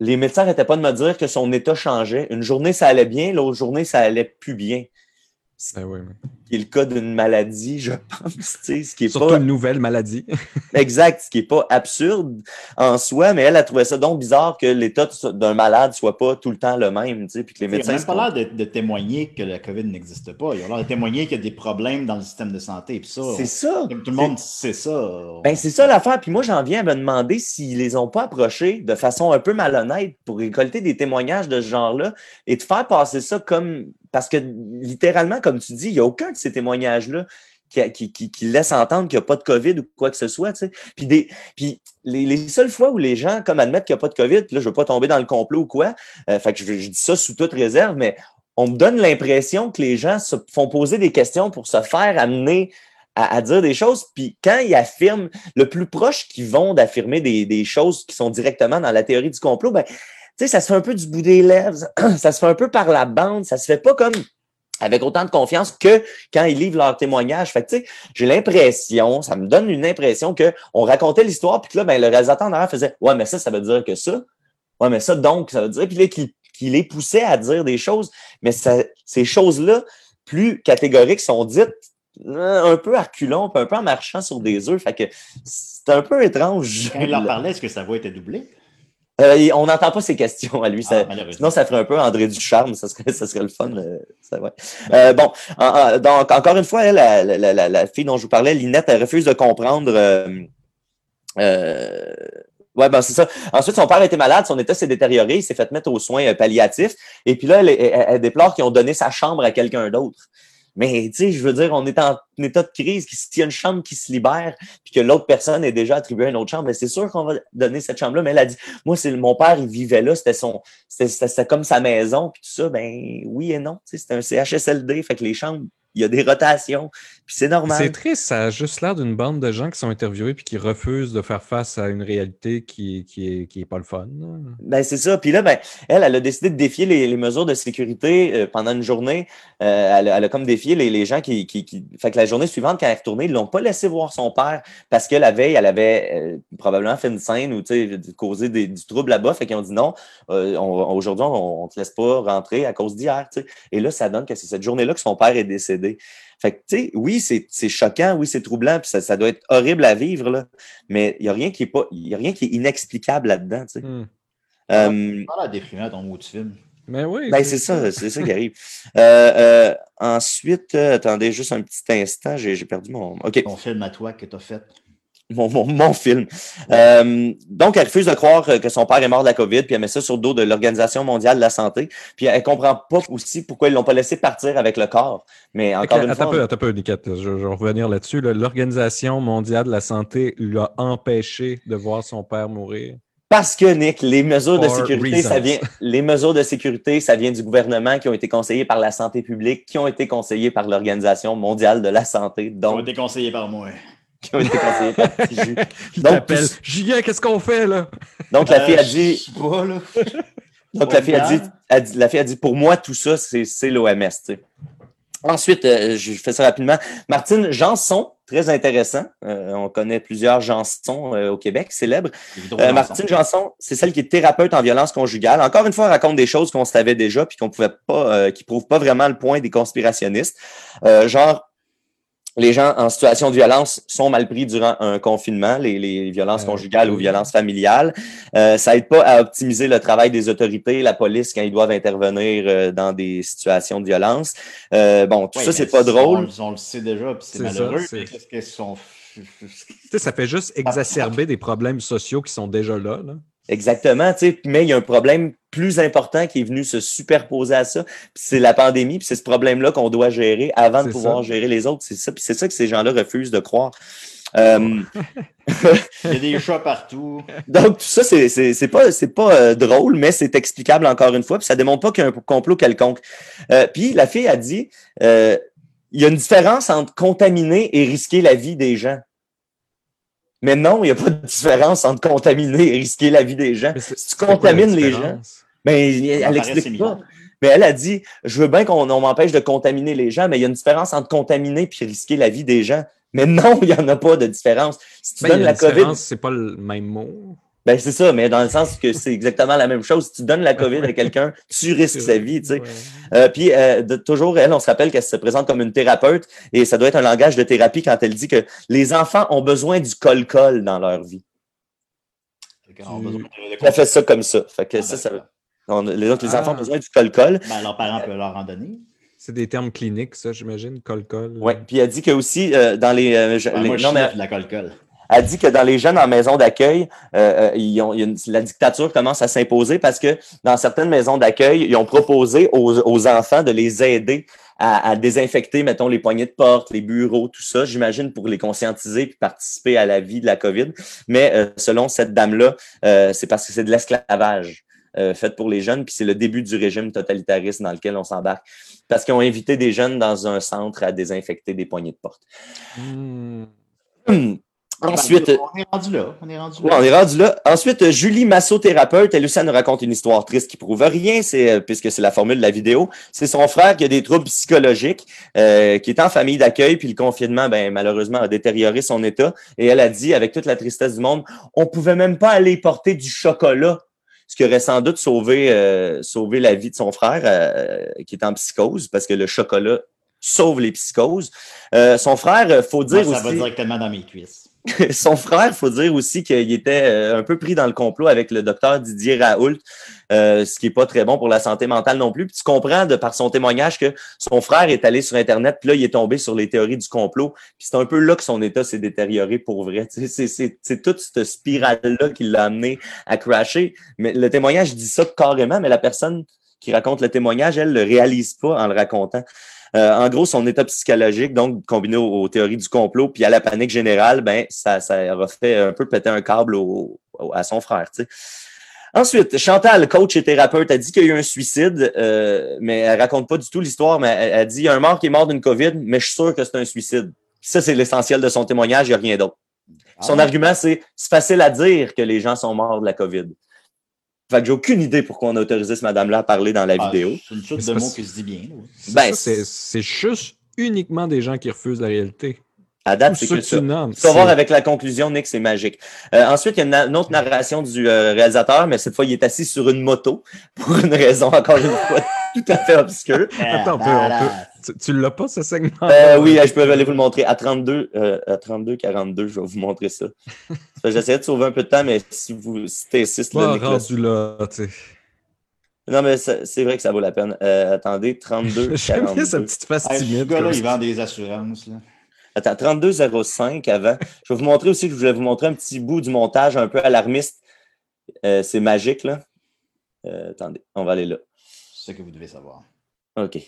les médecins n'arrêtaient pas de me dire que son état changeait. Une journée, ça allait bien, l'autre journée, ça allait plus bien.
Ben oui,
qui est le cas d'une maladie, je <laughs> pense. Ce qui est
Surtout
pas...
une nouvelle maladie. <laughs>
exact, ce qui n'est pas absurde en soi, mais elle a trouvé ça donc bizarre que l'état d'un malade soit pas tout le temps le même. Puis que les médecins.
Ils n'ont pas l'air de, témoigner que la COVID n'existe pas. Ils ont l'air de témoigner qu'il y a des problèmes dans le système de santé.
C'est ça.
Tout le monde sait ça.
Ben, c'est ça l'affaire. Puis moi, j'en viens à me demander s'ils les ont pas approchés de façon un peu malhonnête pour récolter des témoignages de ce genre-là et de faire passer ça comme parce que littéralement, comme tu dis, il n'y a aucun de ces témoignages-là qui, qui, laisse entendre qu'il n'y a pas de COVID ou quoi que ce soit. Tu sais. Puis, des, puis les, seules fois où les gens comme admettent qu'il n'y a pas de COVID, là, je ne veux pas tomber dans le complot ou quoi, euh, fait que je, dis ça sous toute réserve, mais on me donne l'impression que les gens se font poser des questions pour se faire amener à, dire des choses. Puis quand ils affirment, le plus proche qu'ils vont d'affirmer des, des, choses qui sont directement dans la théorie du complot, ben, ça se fait un peu du bout des lèvres, <clears throat> ça se fait un peu par la bande, ça se fait pas comme avec autant de confiance que quand ils livrent leur témoignage. Fait que, tu sais, j'ai l'impression, ça me donne une impression qu'on racontait l'histoire, puis que là, ben, le réalisateur en arrière faisait Ouais, mais ça, ça veut dire que ça. Ouais, mais ça, donc, ça veut dire. Puis là, qu'il les poussait à dire des choses, mais ça, ces choses-là, plus catégoriques, sont dites euh, un peu à reculons, un peu en marchant sur des œufs. Fait que c'est un peu étrange.
Quand il leur parlait, est-ce que sa voix était doublée?
Euh, on n'entend pas ses questions à lui. Ça, ah, sinon, ça ferait un peu André Ducharme. Ça serait, ça serait le fun. Euh, ça, ouais. euh, bon, donc, encore une fois, elle, la, la, la, la, fille dont je vous parlais, Linette, elle refuse de comprendre. Euh, ouais, ben c'est ça. Ensuite, son père était malade, son état s'est détérioré, il s'est fait mettre aux soins palliatifs. Et puis là, elle, elle déplore qu'ils ont donné sa chambre à quelqu'un d'autre. Mais, tu sais, je veux dire, on est en état de crise. S'il y a une chambre qui se libère, puis que l'autre personne est déjà attribuée à une autre chambre, ben, c'est sûr qu'on va donner cette chambre-là. Mais elle a dit, moi, c'est mon père, il vivait là, c'était son, c'était comme sa maison, puis tout ça. Ben, oui et non. C'est un CHSLD, fait que les chambres, il y a des rotations, puis c'est normal.
C'est triste, ça a juste l'air d'une bande de gens qui sont interviewés puis qui refusent de faire face à une réalité qui, qui, est, qui est pas le fun.
Ben, c'est ça. Puis là, ben, elle, elle a décidé de défier les, mesures de sécurité euh, pendant une journée. Euh, elle, a comme défié les, gens qui, qui, Fait que la journée suivante, quand elle est retournée, ils ne l'ont pas laissé voir son père parce que la veille, elle avait euh, probablement fait une scène ou causé des, du trouble là-bas. Fait qu'ils ont dit non, aujourd'hui, on ne te laisse pas rentrer à cause d'hier. Et là, ça donne que c'est cette journée-là que son père est décédé. Fait que, tu sais, oui, c'est choquant, oui, c'est troublant, puis ça, ça, doit être horrible à vivre, là, mais il n'y a, rien qui est pas, y a rien qui est inexplicable là-dedans, tu sais.
Hmm. Euh, pas déprimant ton mot de film.
Mais oui.
Ben, c'est ça, c'est ça qui arrive. Euh, euh, ensuite, attendez juste un petit instant, j'ai perdu mon. OK.
Ton film à toi que tu as fait
mon, film. Euh, donc, elle refuse de croire que son père est mort de la COVID, puis elle met ça sur le dos de l'Organisation mondiale de la santé. Puis elle comprend pas aussi pourquoi ils l'ont pas laissé partir avec le corps. Mais encore une
fois... Attends un peu, Niquette, je, vais revenir là-dessus. L'Organisation mondiale de la santé l'a empêché de voir son père mourir?
Parce que, Nick, les mesures de sécurité, ça vient, les mesures de sécurité, ça vient du gouvernement qui ont été conseillées par la santé publique, qui ont été conseillées par l'Organisation mondiale de la santé. Donc...
Qui ont été conseillées par moi
qui ont été conseillés par <laughs>
Donc, Julien, qu'est-ce qu'on fait là?
Donc la fille a dit. <laughs> Donc la fille a dit, la fille a dit, pour moi, tout ça, c'est l'OMS. Ensuite, euh, je fais ça rapidement. Martine Janson, très intéressant. Euh, on connaît plusieurs Janson euh, au Québec, célèbres. Martine Janson, c'est celle qui est thérapeute en violence conjugale. Encore une fois, elle raconte des choses qu'on savait déjà puis qu'on pouvait pas, qui prouvent pas vraiment le point des conspirationnistes. genre, les gens en situation de violence sont mal pris durant un confinement, les, violences conjugales ou violences familiales. Euh, ça aide pas à optimiser le travail des autorités, la police quand ils doivent intervenir euh, dans des situations de violence. Euh, bon, tout ça, c'est pas drôle.
On, le sait déjà, puis c'est malheureux. Qu'est-ce qu'ils sont...
ça fait juste exacerber des problèmes sociaux qui sont déjà là. là.
Exactement, mais il y a un problème plus important qui est venu se superposer à ça. C'est la pandémie, puis c'est ce problème-là qu'on doit gérer avant de pouvoir gérer les autres. C'est ça, puis c'est ça que ces gens-là refusent de croire. Euh,
il y a des chats partout. <laughs>
Donc, tout ça, c'est pas, pas euh, drôle, mais c'est explicable encore une fois, puis ça démontre pas qu'il y a un complot quelconque. Euh, puis la fille a dit il y a une différence entre contaminer et risquer la vie des gens. Mais non, il n'y a pas de différence entre contaminer et risquer la vie des gens. Si tu contamines les gens, ben, elle n'explique pas. Mais elle a dit Je veux bien qu'on m'empêche de contaminer les gens, mais il y a une différence entre contaminer et risquer la vie des gens. Mais non, il n'y en a pas de différence. Si tu ben, donnes la COVID.
C'est pas le même mot.
Ben, c'est ça, mais dans le sens que <laughs> c'est exactement la même chose. Si tu donnes la COVID à quelqu'un, tu risques sa vie, tu sais. Euh, puis, euh, toujours, elle, on se rappelle qu'elle se présente comme une thérapeute et ça doit être un langage de thérapie quand elle dit que les enfants ont besoin du col-col dans leur vie. Elle fait ça comme ça. Fait que ah, ça, les, autres, les enfants ont ah. besoin du col-col.
Ben, leurs parents peuvent leur en donner.
C'est des termes cliniques, ça, j'imagine, col-col.
Oui, puis elle dit que aussi, euh, dans les.
Ben, moi, non, mais... la col-col
a dit que dans les jeunes en maison d'accueil, euh, euh la dictature commence à s'imposer parce que dans certaines maisons d'accueil, ils ont proposé aux, enfants de les aider à, désinfecter, mettons, les poignées de porte, les bureaux, tout ça, j'imagine, pour les conscientiser et participer à la vie de la COVID. Mais euh, selon cette dame-là, euh, c'est parce que c'est de l'esclavage. fait pour les jeunes, puis c'est le début du régime totalitariste dans lequel on s'embarque. Parce qu'ils ont invité des jeunes dans un centre à désinfecter des poignées de porte. Hmm. Ensuite,
on est rendu là. On est rendu
Ouais,
là.
on est rendu là. Ensuite, Julie massothérapeute, elle aussi, elle nous raconte une histoire triste qui prouve rien, c'est euh, puisque c'est la formule de la vidéo. C'est son frère qui a des troubles psychologiques, euh, qui est en famille d'accueil, puis le confinement, ben malheureusement, a détérioré son état. Et elle a dit, avec toute la tristesse du monde, on pouvait même pas aller porter du chocolat, ce qui aurait sans doute sauvé, euh, sauvé la vie de son frère, euh, qui est en psychose, parce que le chocolat sauve les psychoses. Euh, son frère, faut
Moi,
dire
ça va
aussi
directement dans mes cuisses. <laughs>
son frère, faut dire aussi qu'il était euh, un peu pris dans le complot avec le docteur Didier Raoult, euh, ce qui est pas très bon pour la santé mentale non plus. Puis tu comprends de par son témoignage que son frère est allé sur Internet, puis là, il est tombé sur les théories du complot. Puis c'est un peu là que son état s'est détérioré pour vrai. <laughs> C'est toute cette spirale-là qui l'a amené à crasher. Mais le témoignage dit ça carrément, mais la personne qui raconte le témoignage, elle le réalise pas en le racontant. Euh, en gros, son état psychologique, donc combiné aux, aux théories du complot, puis à la panique générale, ben ça, ça a fait un peu péter un câble au- au- à son frère. Ensuite, Chantal, coach et thérapeute, a dit qu'il y a eu un suicide, euh, mais elle raconte pas du tout l'histoire, mais elle, elle dit il y a un mort qui est mort d'une COVID, mais je suis sûr que c'est un suicide. Puis ça, c'est l'essentiel de son témoignage, il n'y a rien d'autre. Son
Ah ouais?
argument, c'est c'est facile à dire que les gens sont morts de la COVID. Fait que j'ai aucune idée pourquoi on a autorisé ce madame-là à parler dans la
Ah,
vidéo.
C'est une
c'est
de mots qui se dit bien.
Ben,
c'est- juste uniquement des gens qui refusent la réalité.
À date, c'est que ça.
tu
voir avec la conclusion, Nick, c'est magique. Euh, ensuite, il y a une autre narration du euh, réalisateur, mais cette fois, il est assis sur une moto <laughs> pour une raison, encore une fois, <laughs> tout à fait obscure.
Attends, on peut- on peut- Tu, tu l'as pas, ce segment?
Euh, oui, je peux aller vous le montrer. À 32, euh, à 32, 42, je vais vous montrer ça. J'essayais de sauver un peu de temps, mais si vous si t'es 6,
Pas
là, Nick, là,
rendu là, tu sais.
Non, mais c'est vrai que ça vaut la peine. Euh, attendez, 32, <laughs>
J'aime bien sa
42.
petite face timide.
gars-là,
comme
il vend des assurances. Là.
Attends, 32,05 avant. Je vais vous montrer aussi, je voulais vous montrer un petit bout du montage un peu alarmiste. Euh, c'est magique, là. Euh, attendez, on va aller là.
C'est ce que vous devez savoir.
OK.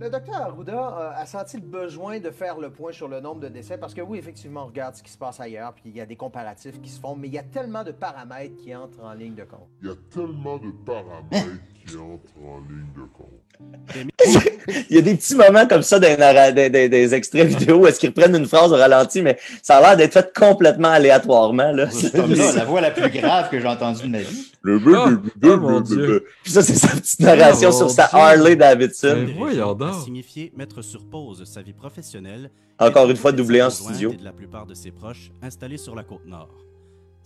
Le docteur Arruda euh, a senti le besoin de faire le point sur le nombre de décès parce que oui, effectivement, on regarde ce qui se passe ailleurs, puis il y a des comparatifs qui se font, mais il y a tellement de paramètres qui entrent en ligne de compte.
Il y a tellement de paramètres qui entrent en ligne de compte.
Il y a des petits moments comme ça des, des- des extraits vidéo où est-ce qu'ils reprennent une phrase au ralenti, mais ça a l'air d'être fait complètement aléatoirement. Là.
C'est comme ça, la voix la plus grave que j'ai entendue de ma vie.
Oh, oh, mon Dieu.
Puis ça, c'est sa petite narration
Oh,
sur sa. Harley Davidson.
Signifié mettre sur pause sa vie professionnelle.
Encore une fois, doublé en studio.
Et de la plupart de ses proches installés sur la côte nord.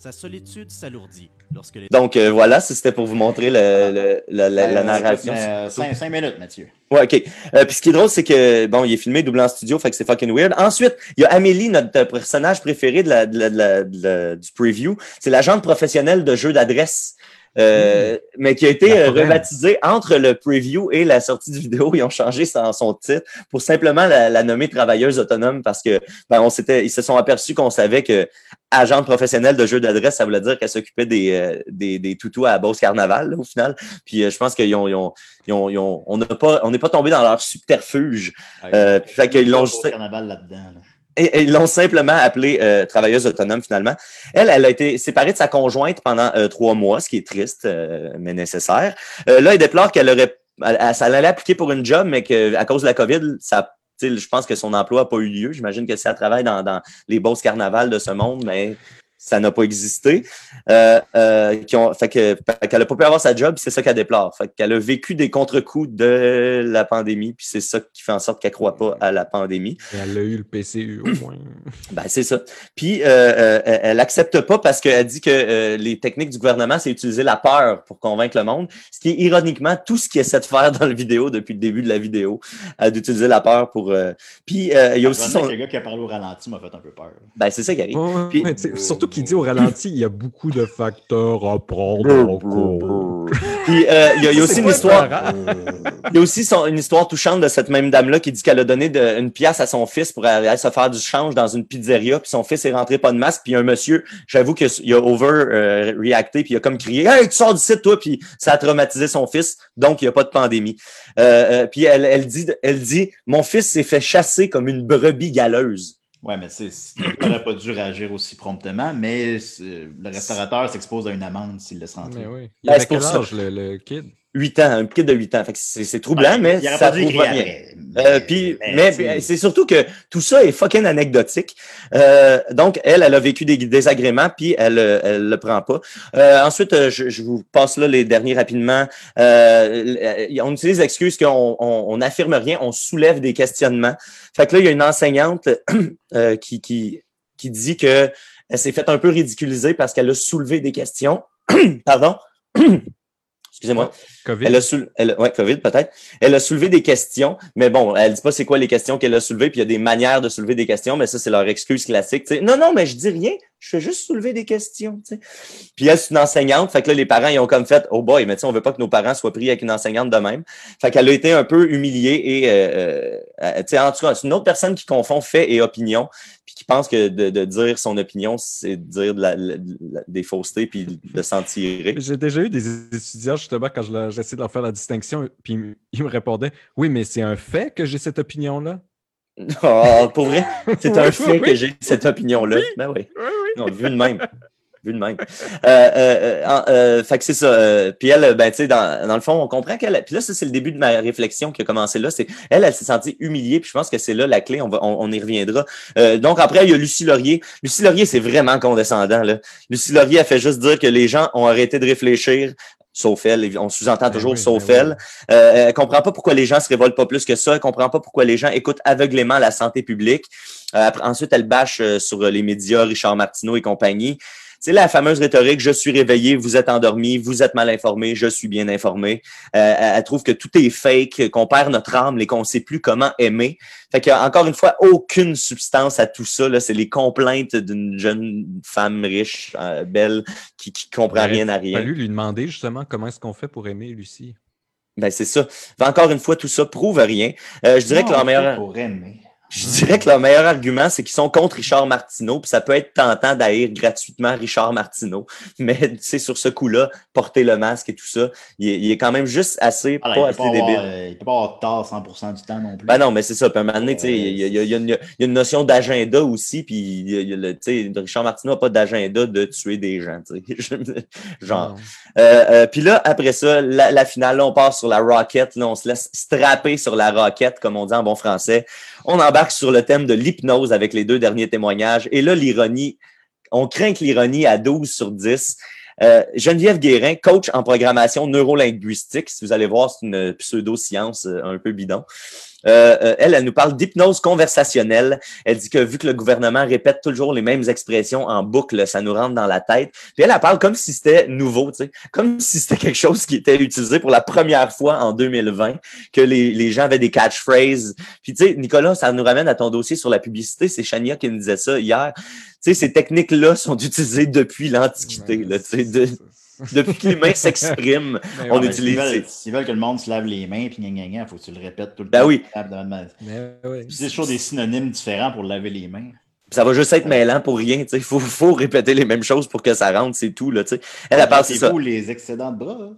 Sa solitude s'alourdit lorsque les
Donc euh, voilà, ça, c'était pour vous montrer le- le- la, la- la narration.
mais, euh, cinq, cinq minutes, Mathieu.
Ouais, OK. Euh, puis ce qui est drôle, c'est que, bon, il est filmé double en studio, fait que c'est fucking weird. Ensuite, il y a Amélie, notre euh, personnage préféré de la, de la- de la- de la- du preview. C'est l'agente professionnelle de jeu d'adresse. Euh, mais qui a été euh,
foraine.
rebaptisée entre le preview et la sortie du vidéo. Ils ont changé son, son titre pour simplement la, la nommer travailleuse autonome parce que ben, on s'était, ils se sont aperçus qu'on savait que agente professionnelle de jeu d'adresse, ça voulait dire qu'elle s'occupait des, euh, des, des toutous à Beauce Carnaval, là, au final. Puis euh, je pense qu'ils ont, ils ont, ils ont, ils ont- on n'a pas, on n'est pas tombé dans leur subterfuge. Euh, puis fait qu'ils l'ont juste-
carnaval là-dedans. là.
Ils l'ont simplement appelée euh, travailleuse autonome finalement. Elle, elle a été séparée de sa conjointe pendant euh, trois mois, ce qui est triste, euh, mais nécessaire. Là, elle déplore qu'elle aurait, elle- appliquer pour une job, mais qu'à cause de la COVID, ça, je pense que son emploi n'a pas eu lieu. J'imagine que si elle travaille dans, dans les Beauce Carnaval de ce monde, mais ça n'a pas existé. Euh, euh, qui ont, fait que, fait qu'elle n'a pas pu avoir sa job, c'est ça qu'elle déplore. Fait qu'elle a vécu des contre-coups de la pandémie, puis c'est ça qui fait en sorte qu'elle ne croit pas à la pandémie.
Et Elle a eu le PCU au moins. <clears throat>
Ben, c'est ça. Puis, euh, euh, elle accepte pas parce qu'elle dit que euh, les techniques du gouvernement, c'est utiliser la peur pour convaincre le monde. Ce qui est ironiquement tout ce qu'il essaie de faire dans la vidéo depuis le début de la vidéo, euh, d'utiliser la peur pour. euh, Puis, euh, il y a aussi son.
Le gars qui a parlé au ralenti m'a fait un peu peur.
Ben, c'est ça qui arrive.
Ouais,
Puis-
surtout qu'il dit au ralenti, il y a beaucoup de facteurs à prendre en compte.
Puis, euh, il y a, il y a
C'est
aussi une histoire. Il y a aussi son- une histoire touchante de cette même dame-là qui dit qu'elle a donné de- une pièce à son fils pour aller se faire du change dans une pizzeria, puis son fils est rentré pas de masque, puis un monsieur, j'avoue qu'il a over-reacté, puis il a comme crié « Hey, tu sors du site, toi! » Puis ça a traumatisé son fils, donc il n'y a pas de pandémie. Euh, euh, puis elle, elle dit, elle dit « Mon fils s'est fait chasser comme une brebis galeuse. »
Ouais, mais c'est, il n'aurait pas dû réagir aussi promptement, mais c'est- le restaurateur s'expose à une amende s'il laisse rentrer.
Mais oui. Il
Ben,
avait
c'est pour
quel âge, le, le kid?
8 ans, un kid de 8 ans. Fait que c'est troublant, mais ça prouve. Euh, puis, mais, mais c'est surtout que tout ça est fucking anecdotique. Euh, donc, elle, elle a vécu des désagréments, puis elle, euh, elle le prend pas. Euh, ensuite, euh, je, je vous passe là les derniers rapidement. Euh, on utilise l'excuse qu'on on, on affirme rien, on soulève des questionnements. Fait que là, il y a une enseignante <clears throat> euh, qui, qui, qui dit que elle s'est fait un peu ridiculiser parce qu'elle a soulevé des questions. <clears throat> Pardon. <clears throat> Excusez-moi.
COVID.
Elle a sou- elle, ouais, COVID peut-être. Elle a soulevé des questions, mais bon, elle dit pas c'est quoi les questions qu'elle a soulevées, puis il y a des manières de soulever des questions, mais ça, c'est leur excuse classique. Non, non, mais je dis rien, je fais juste soulever des questions. tu sais. Puis elle, c'est une enseignante, fait que là, les parents, ils ont comme fait Oh boy, mais tu sais, on veut pas que nos parents soient pris avec une enseignante de même. Fait qu'elle a été un peu humiliée et euh, euh, tu sais, en tout cas, c'est une autre personne qui confond fait et opinion, puis qui pense que de, de dire son opinion, c'est dire de la- la- de la- des faussetés puis de s'en tirer.
J'ai déjà eu des étudiants, justement, quand je j'essayais de leur faire la distinction, puis ils me- ils me répondaient Oui, mais c'est un fait que j'ai cette opinion-là.
Oh, pour vrai, c'est un
Oui,
fait
oui,
que
oui.
j'ai cette opinion-là. Ben oui.
Oui, oui.
Non, vu de même. Vu de même. Euh, euh, euh, euh, fait que c'est ça. euh, puis elle, ben, tu sais, dans, dans le fond, on comprend qu'elle. Puis là, ça, c'est le début de ma réflexion qui a commencé là. C'est elle, elle s'est sentie humiliée. Puis je pense que c'est là la clé. On, va, on, on y reviendra. Euh, donc après, il y a Lucie Laurier. Lucie Laurier, c'est vraiment condescendant. Là. Lucie Laurier, elle fait juste dire que les gens ont arrêté de réfléchir. Sauf elle, on sous-entend
Ben
toujours
oui,
sauf
ben oui.
Euh, elle comprend pas pourquoi les gens se révoltent pas plus que ça. Elle comprend pas pourquoi les gens écoutent aveuglément la santé publique. Euh, après, ensuite, elle bâche euh, sur les médias, Richard Martineau et compagnie. C'est la fameuse rhétorique je suis réveillé, vous êtes endormi, vous êtes mal informé, je suis bien informé. Euh, elle, trouve que tout est fake, qu'on perd notre âme et qu'on sait plus comment aimer. Fait que encore une fois, aucune substance à tout ça. Là, c'est les complaintes d'une jeune femme riche, euh, belle, qui, qui comprend rien à
Il a
rien.
fallu lui demander justement comment est-ce qu'on fait pour aimer Lucie?
Ben c'est ça. Encore une fois, tout ça prouve rien. Euh, je dirais que leur meilleur.
Pour aimer.
Je dirais que leur meilleur argument, c'est qu'ils sont contre Richard Martineau, puis ça peut être tentant d'haïr gratuitement Richard Martineau. Mais tu sais, sur ce coup-là, porter le masque et tout ça, il est, il est quand même juste assez,
Ah,
pas
il
assez
avoir,
débile.
euh, il peut pas avoir tort 100% du temps non plus.
Ben non, mais c'est ça. Puis à un moment donné, tu sais, il y, a- il y a- il y a une- il y a une notion d'agenda aussi, puis il y a- il y a le- tu sais, Richard Martineau n'a pas d'agenda de tuer des gens, tu sais. <laughs> Genre. Euh, euh, puis là, après ça, la, la finale, là, on part sur la rocket. Là, on se laisse strapper sur la rocket, comme on dit en bon français. On embarque sur le thème de l'hypnose avec les deux derniers témoignages. Et là, l'ironie, on craint que l'ironie à 12 sur 10. Euh, Geneviève Guérin, coach en programmation neurolinguistique. Si vous allez voir, c'est une pseudo-science euh, un peu bidon. Euh, euh, elle, elle nous parle d'hypnose conversationnelle. Elle dit que vu que le gouvernement répète toujours les mêmes expressions en boucle, ça nous rentre dans la tête. Puis elle, elle parle comme si c'était nouveau, tu sais, comme si c'était quelque chose qui était utilisé pour la première fois en 2020, que les, les gens avaient des catchphrases. Puis tu sais, Nicolas, ça nous ramène à ton dossier sur la publicité. C'est Chania qui nous disait ça hier. Tu sais, ces techniques-là sont <laughs> utilisées depuis l'Antiquité,
Ouais,
tu sais, de- <laughs> depuis que l'humain s'exprime. <laughs>
Mais
on
ouais,
utilise-
S'ils veulent,
c'est-
s'ils veulent que le monde se lave les mains, puis gna, gna, gna, faut que tu le répètes tout le
Ben
temps.
oui.
Mais ouais.
C'est toujours des synonymes différents pour laver les mains.
Ça va juste être mêlant pour rien, tu sais. Il faut, faut répéter les mêmes choses pour que ça rentre, c'est tout, là, tu sais. Elle, elle parle, c'est
C'est
ça.
les excédents de bras. hein.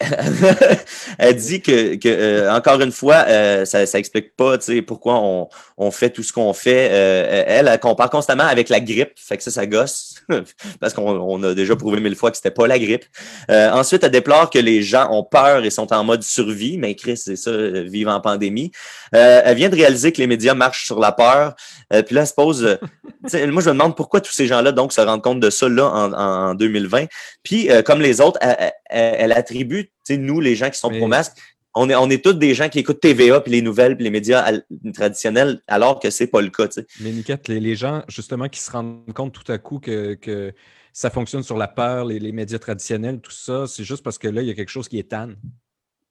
<laughs>
elle dit que, que euh, encore une fois, euh, ça, ça explique pas, pourquoi on, on fait tout ce qu'on fait. Euh, elle, elle compare constamment avec la grippe, fait que ça, ça gosse, <laughs> parce qu'on on a déjà prouvé mille fois que c'était pas la grippe. Ensuite, elle déplore que les gens ont peur et sont en mode survie, mais Chris, c'est ça, vivre en pandémie. Euh, elle vient de réaliser que les médias marchent sur la peur. Euh, puis là, elle se pose, euh, <laughs> moi, je me demande pourquoi tous ces gens-là, donc, se rendent compte de ça, là, en, en 2020. Puis, euh, comme les autres, elle, elle- elle attribue, nous, les gens qui sont
Mais-
pro-masque, on est, on est tous des gens qui écoutent TVA, puis les nouvelles, puis les médias traditionnels, alors que c'est pas le cas.
Mais Niquette, les, les gens, justement, qui se rendent compte tout à coup que, que ça fonctionne sur la peur, les, les médias traditionnels, tout ça, c'est juste parce que là, il y a quelque chose qui est tanne.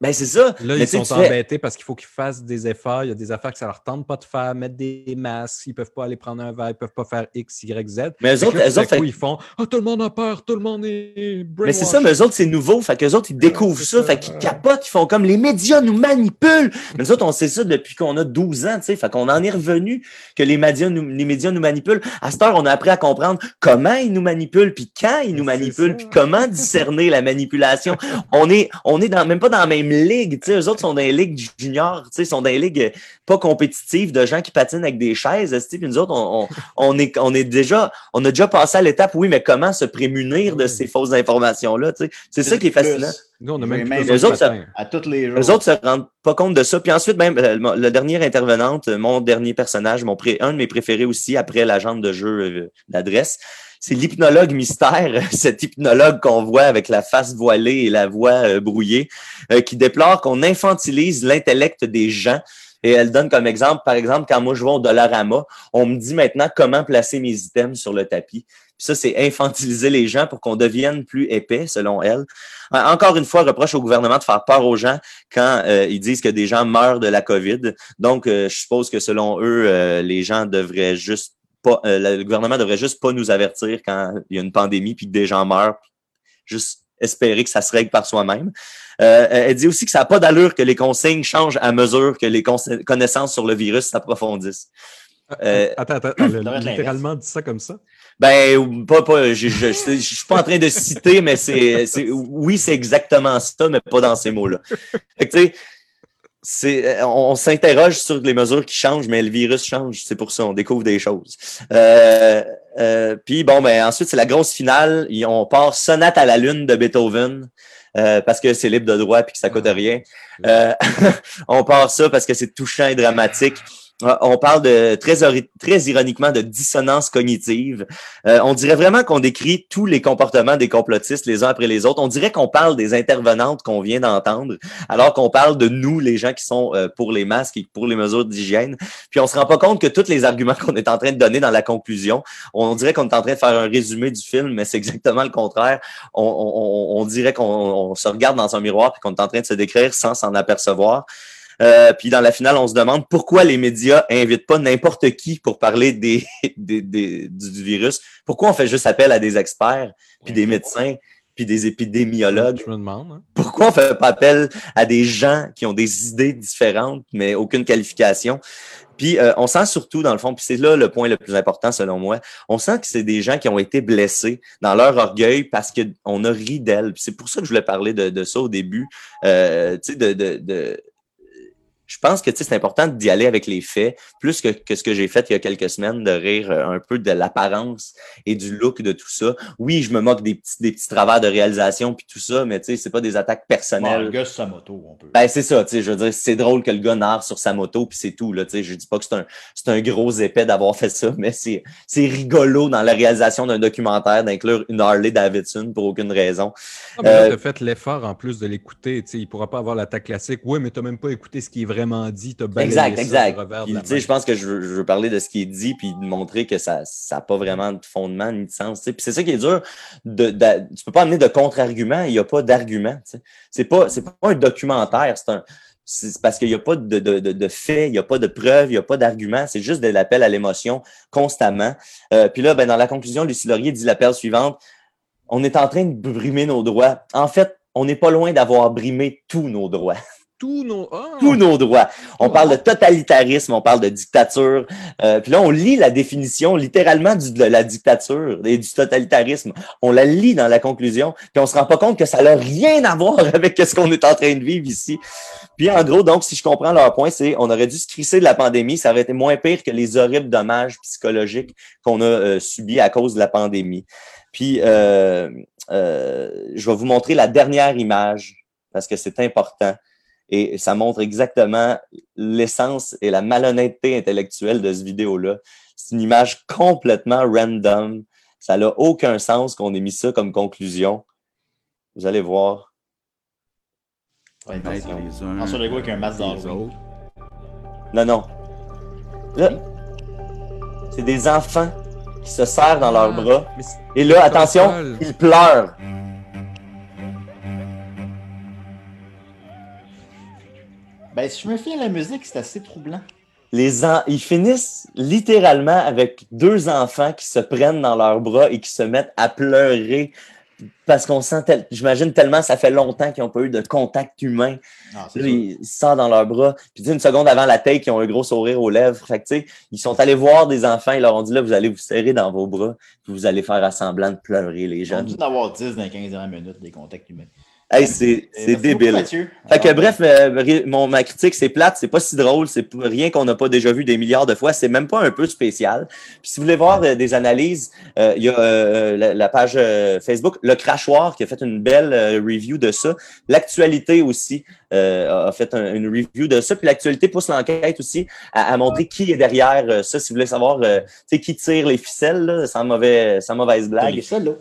Ben, c'est ça.
Là,
Mais
ils sont
fais-
embêtés parce qu'il faut qu'ils fassent des efforts. Il y a des affaires que ça leur tente pas de faire, mettre des masques, ils peuvent pas aller prendre un verre, ils peuvent pas faire X, Y, Z.
Mais eux autres,
là,
eux autres, fait-
coup, ils font Ah, tout le monde a peur, tout le monde est
Mais c'est ça, mais eux autres, c'est nouveau. Fait qu'eux autres, ils découvrent ça.
ça,
Fait qu'ils capotent, ils font comme les médias nous manipulent. Mais nous autres, on sait ça depuis qu'on a 12 ans, tu sais. Fait qu'on en est revenu que les médias nous, les médias nous manipulent. À cette heure, on a appris à comprendre comment ils nous manipulent, puis quand ils nous manipulent, puis comment discerner la manipulation. On est, on est dans, même pas dans la même ligue. Tu sais, eux autres sont dans les ligues juniors, tu sais, sont dans les ligues pas compétitives de gens qui patinent avec des chaises. Puis nous autres, on, on, on est, on est déjà, on a déjà passé à l'étape, oui, mais comment se prémunir de ces fausses informations-là? tu sais? C'est ça qui est fascinant.
Nous, on a même
même-
Eux autres, ça-.
À tous les jours.
Autres se rendent pas compte de ça. Puis ensuite, même euh, mon- le dernier intervenante, euh, mon dernier personnage, mon pré- un de mes préférés aussi, après l'agente de jeu euh, d'adresse, c'est l'hypnologue mystère, <laughs> cet hypnologue qu'on voit avec la face voilée et la voix euh, brouillée, euh, qui déplore qu'on infantilise l'intellect des gens. Et elle donne comme exemple, par exemple, quand moi je vais au Dollarama, on me dit maintenant comment placer mes items sur le tapis. Puis ça, c'est infantiliser les gens pour qu'on devienne plus épais, selon elle. En- Encore une fois, reproche au gouvernement de faire peur aux gens quand euh, ils disent que des gens meurent de la COVID. Donc, je suppose que selon eux, les gens devraient juste pas, euh, le gouvernement devrait juste pas nous avertir quand il y a une pandémie puis que des gens meurent. Juste espérer que ça se règle par soi-même. Euh, elle dit aussi que ça n'a pas d'allure que les consignes changent à mesure que les connaissances sur le virus s'approfondissent. Euh,
Attends, attends, <coughs> elle a littéralement dit ça comme ça?
ben, pas, pas, je, je, je, je suis pas en train de citer, mais c'est, oui, c'est exactement ça, mais pas dans ces mots-là. Fait que, tu sais, c'est, on, on s'interroge sur les mesures qui changent, mais le virus change. C'est pour ça, on découvre des choses. Euh, euh, puis bon, ben, ensuite, c'est la grosse finale. Et On part sonate à la lune de Beethoven. euh, parce que c'est libre de droit et que ça coûte rien. Euh, <laughs> on part ça parce que c'est touchant et dramatique. Euh, On parle de très, ironiquement de dissonance cognitive. Euh, on dirait vraiment qu'on décrit tous les comportements des complotistes les uns après les autres. On dirait qu'on parle des intervenantes qu'on vient d'entendre, alors qu'on parle de nous, les gens qui sont euh, pour les masques et pour les mesures d'hygiène. Puis on se rend pas compte que tous les arguments <laughs> qu'on est en train de donner dans la conclusion, on dirait qu'on est en train de faire un résumé du film, mais c'est exactement le contraire. On, on- dirait qu'on on se regarde dans un miroir et qu'on est en train de se décrire sans s'en apercevoir. Euh, puis dans la finale, on se demande pourquoi les médias invitent pas n'importe qui pour parler des, <laughs> des- des- du, virus. Pourquoi on fait juste appel à des experts, puis des médecins, puis des épidémiologues?
Je me demande. hein.
Pourquoi on fait pas appel à des gens qui ont des idées différentes, mais aucune qualification? Puis euh, on sent surtout, dans le fond, puis c'est là le point le plus important selon moi, on sent que c'est des gens qui ont été blessés dans leur orgueil parce qu'on a ri d'elles. C'est pour ça que je voulais parler de, de ça au début. Euh, tu sais, de, de, de- je pense que tu sais, c'est important d'y aller avec les faits, plus que, que ce que j'ai fait il y a quelques semaines, de rire euh, un peu de l'apparence et du look de tout ça. Oui, je me moque des petits, des petits travers de réalisation puis tout ça, mais tu sais, c'est pas des attaques
Bon,
personnelles.
le gars sur sa moto, on peut.
Ben, c'est ça, tu sais, je veux dire, c'est drôle que le gars narre sur sa moto, puis c'est tout, là, tu sais, je dis pas que c'est un, c'est un gros épais d'avoir fait ça, mais c'est, c'est rigolo dans la réalisation d'un documentaire d'inclure une Harley Davidson pour aucune raison.
Ah, mais là,
Euh,
t'as fait l'effort en plus de l'écouter. tu sais, Il ne pourra pas avoir l'attaque classique. Oui, mais tu n'as même pas écouté ce qui est vraiment dit. T'as balayé
Exact,
ça
exact.
revers de la
tu
main.
je pense que je veux, je veux parler de ce qui est dit, puis de montrer que ça n'a pas vraiment de fondement ni de sens. tu. Puis c'est ça qui est dur. De, de- tu peux pas amener de contre-argument, il n'y a pas d'argument. tu. C'est pas, pas un documentaire, c'est un. C'est parce qu'il n'y a pas de, de, de, de faits, il n'y a pas de preuves, il n'y a pas d'arguments, c'est juste de l'appel à l'émotion constamment. Euh, puis là, ben, dans la conclusion, Lucie Laurier dit la perle suivante On est en train de brimer nos droits. En fait, on n'est pas loin d'avoir brimé tous nos droits
Tous nos. Ah!
tous nos droits. On parle de totalitarisme, on parle de dictature. Euh, puis là, on lit la définition littéralement de la dictature et du totalitarisme. On la lit dans la conclusion, puis on se rend pas compte que ça n'a rien à voir <laughs> avec ce qu'on est en train de vivre ici. Puis en gros, donc, si je comprends leur point, c'est on aurait dû se crisser de la pandémie, ça aurait été moins pire que les horribles dommages psychologiques qu'on a euh, subis à cause de la pandémie. Puis euh, je vais vous montrer la dernière image parce que c'est important. Et ça montre exactement l'essence et la malhonnêteté intellectuelle de cette vidéo-là. C'est une image complètement random. Ça n'a aucun sens qu'on ait mis ça comme conclusion. Vous allez voir.
Ouais, François Legault avec un masque
autres.
Non, non. Là, c'est des enfants qui se serrent dans leurs
Ah,
bras. Et là, attention, ils pleurent.
Ben, si je me fie à la musique, c'est assez troublant.
Les en- Ils finissent littéralement avec deux enfants qui se prennent dans leurs bras et qui se mettent à pleurer parce qu'on sent, tel- j'imagine tellement ça fait longtemps qu'ils n'ont pas eu de contact humain. Là,
sûr.
ils sentent dans leurs bras. Puis une seconde avant la take, ils ont un gros sourire aux lèvres. Fait que ils sont allés voir des enfants, ils leur ont dit là, vous allez vous serrer dans vos bras, puis vous allez faire à semblant de pleurer les
Ils ont
jeunes.
dû en avoir 10 dans les 15 dernières minutes des contacts humains.
Hey, c'est débile.
Mathieu.
Fait que
Alors,
bref, euh, mon, ma critique, c'est plate, c'est pas si drôle, c'est rien qu'on n'a pas déjà vu des milliards de fois, c'est même pas un peu spécial. Puis si vous voulez voir euh, des analyses, euh, il y a euh, la, la page Facebook, Le Crachoir, qui a fait une belle review de ça. L'actualité aussi euh, a fait un- une review de ça. Puis l'actualité pousse l'enquête aussi à, à montrer qui est derrière ça. Si vous voulez savoir euh, qui tire les ficelles, là, sans, mauvais, sans mauvaise blague.
ça, là.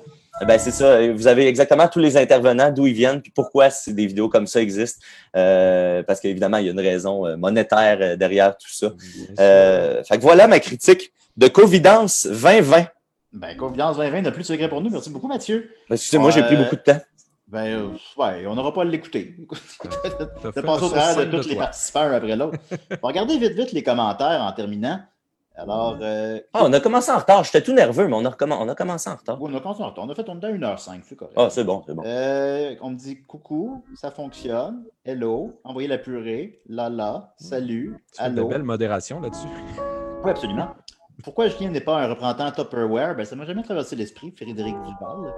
Eh Ben, c'est ça. Vous avez exactement tous les intervenants, d'où ils viennent, puis pourquoi si des vidéos comme ça existent. Euh, parce qu'évidemment, il y a une raison euh, monétaire euh, derrière tout ça. Euh, fait que voilà ma critique de Covidence 2020.
Ben, Confiance 2020 n'a plus de secret pour nous. Merci beaucoup, Mathieu.
Excusez-moi, j'ai pris beaucoup de temps.
Ben, euh, ouais, on n'aura pas à l'écouter. <laughs>
T'as
passer au travers de tous les
toi.
participants un après l'autre. On va regarder vite, vite les commentaires en terminant. Alors, euh,
Ah, on a commencé en retard. J'étais tout nerveux, mais on a, recommen- on a commencé en retard.
oui, on a commencé en retard. On a fait on est à 1h05, c'est correct.
Ah, c'est bon, c'est bon.
Euh, on me dit coucou, ça fonctionne. Hello, envoyez la purée. Lala, salut,
Tu fais de
allô.
belle modération là-dessus.
Oui, absolument. Pourquoi Julien n'est pas un représentant Tupperware? Ben, ça m'a jamais traversé l'esprit, Frédéric Duval.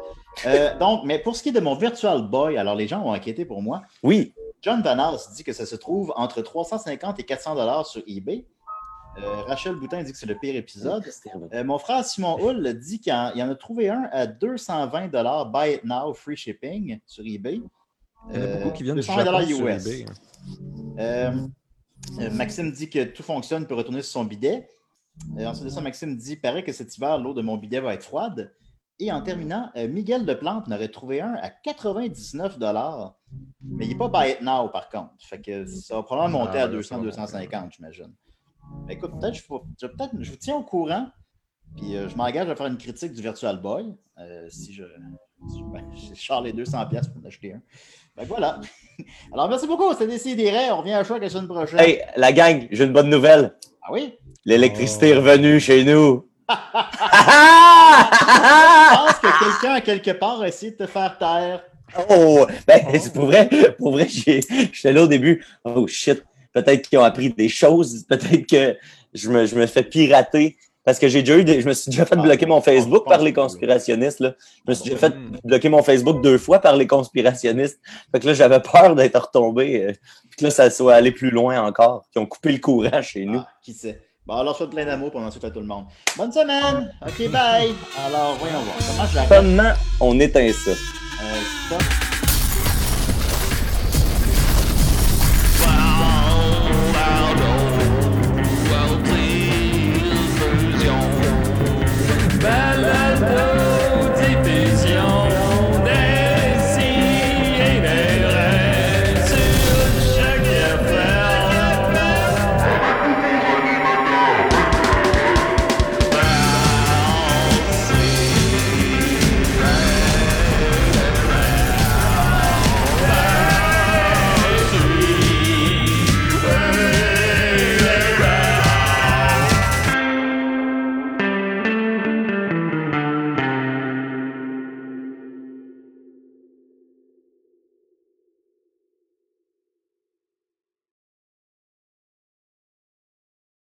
Euh, <laughs> donc, mais pour ce qui est de mon Virtual Boy, alors les gens ont inquiété pour moi.
Oui,
John Vanas dit que ça se trouve entre 350 et 400 dollars sur eBay. Euh, Rachel Boutin dit que c'est le pire épisode. Euh, mon frère Simon Hull dit qu'il en, a trouvé un à 220 dollars Buy It Now, free shipping sur eBay.
Il y en a beaucoup qui viennent du
220
Japon sur
US.
eBay.
Euh, euh, Maxime dit que tout fonctionne pour retourner sur son bidet. Euh, ensuite de ça, Maxime dit paraît que cet hiver, l'eau de mon bidet va être froide. Et en terminant, euh, Miguel de Plante en aurait trouvé un à 99 Mais il n'est pas buy it now, par contre. Fait que ça va probablement monter
Ah,
à
ouais,
200,
ça va
250, j'imagine. Mais écoute, peut-être je, je, peut je vous tiens au courant. Puis euh, je m'engage à faire une critique du Virtual Boy. euh, si je, si je, ben, <laughs> je les 200 pièces pour en acheter un. Que voilà. <laughs> Alors, merci beaucoup. C'était Décidéré. On revient à choix la semaine prochaine.
Hey, la gang, j'ai une bonne nouvelle.
Ah oui?
L'électricité est revenue chez nous. <laughs>
Je pense que quelqu'un, à quelque part, a essayé de te faire taire.
Oh, ben, c'est pour vrai, pour vrai, j'étais là au début. Oh shit, peut-être qu'ils ont appris des choses, peut-être que je me, je me fais pirater. Parce que j'ai déjà eu des, je me suis déjà fait
Ah,
bloquer mon Facebook par les conspirationnistes. Là. Je me suis déjà fait
Hmm.
bloquer mon Facebook deux fois par les conspirationnistes. Fait que là, j'avais peur d'être retombé. euh, puis que là, ça soit allé plus loin encore. Qui ont coupé le courant chez nous.
Ah, qui sait? Bon, alors, je plein d'amour pendant ensuite à tout le monde. Bonne semaine! OK, bye! Alors, voyons voir. Comment je la
Comment on éteint ça?
Euh, stop.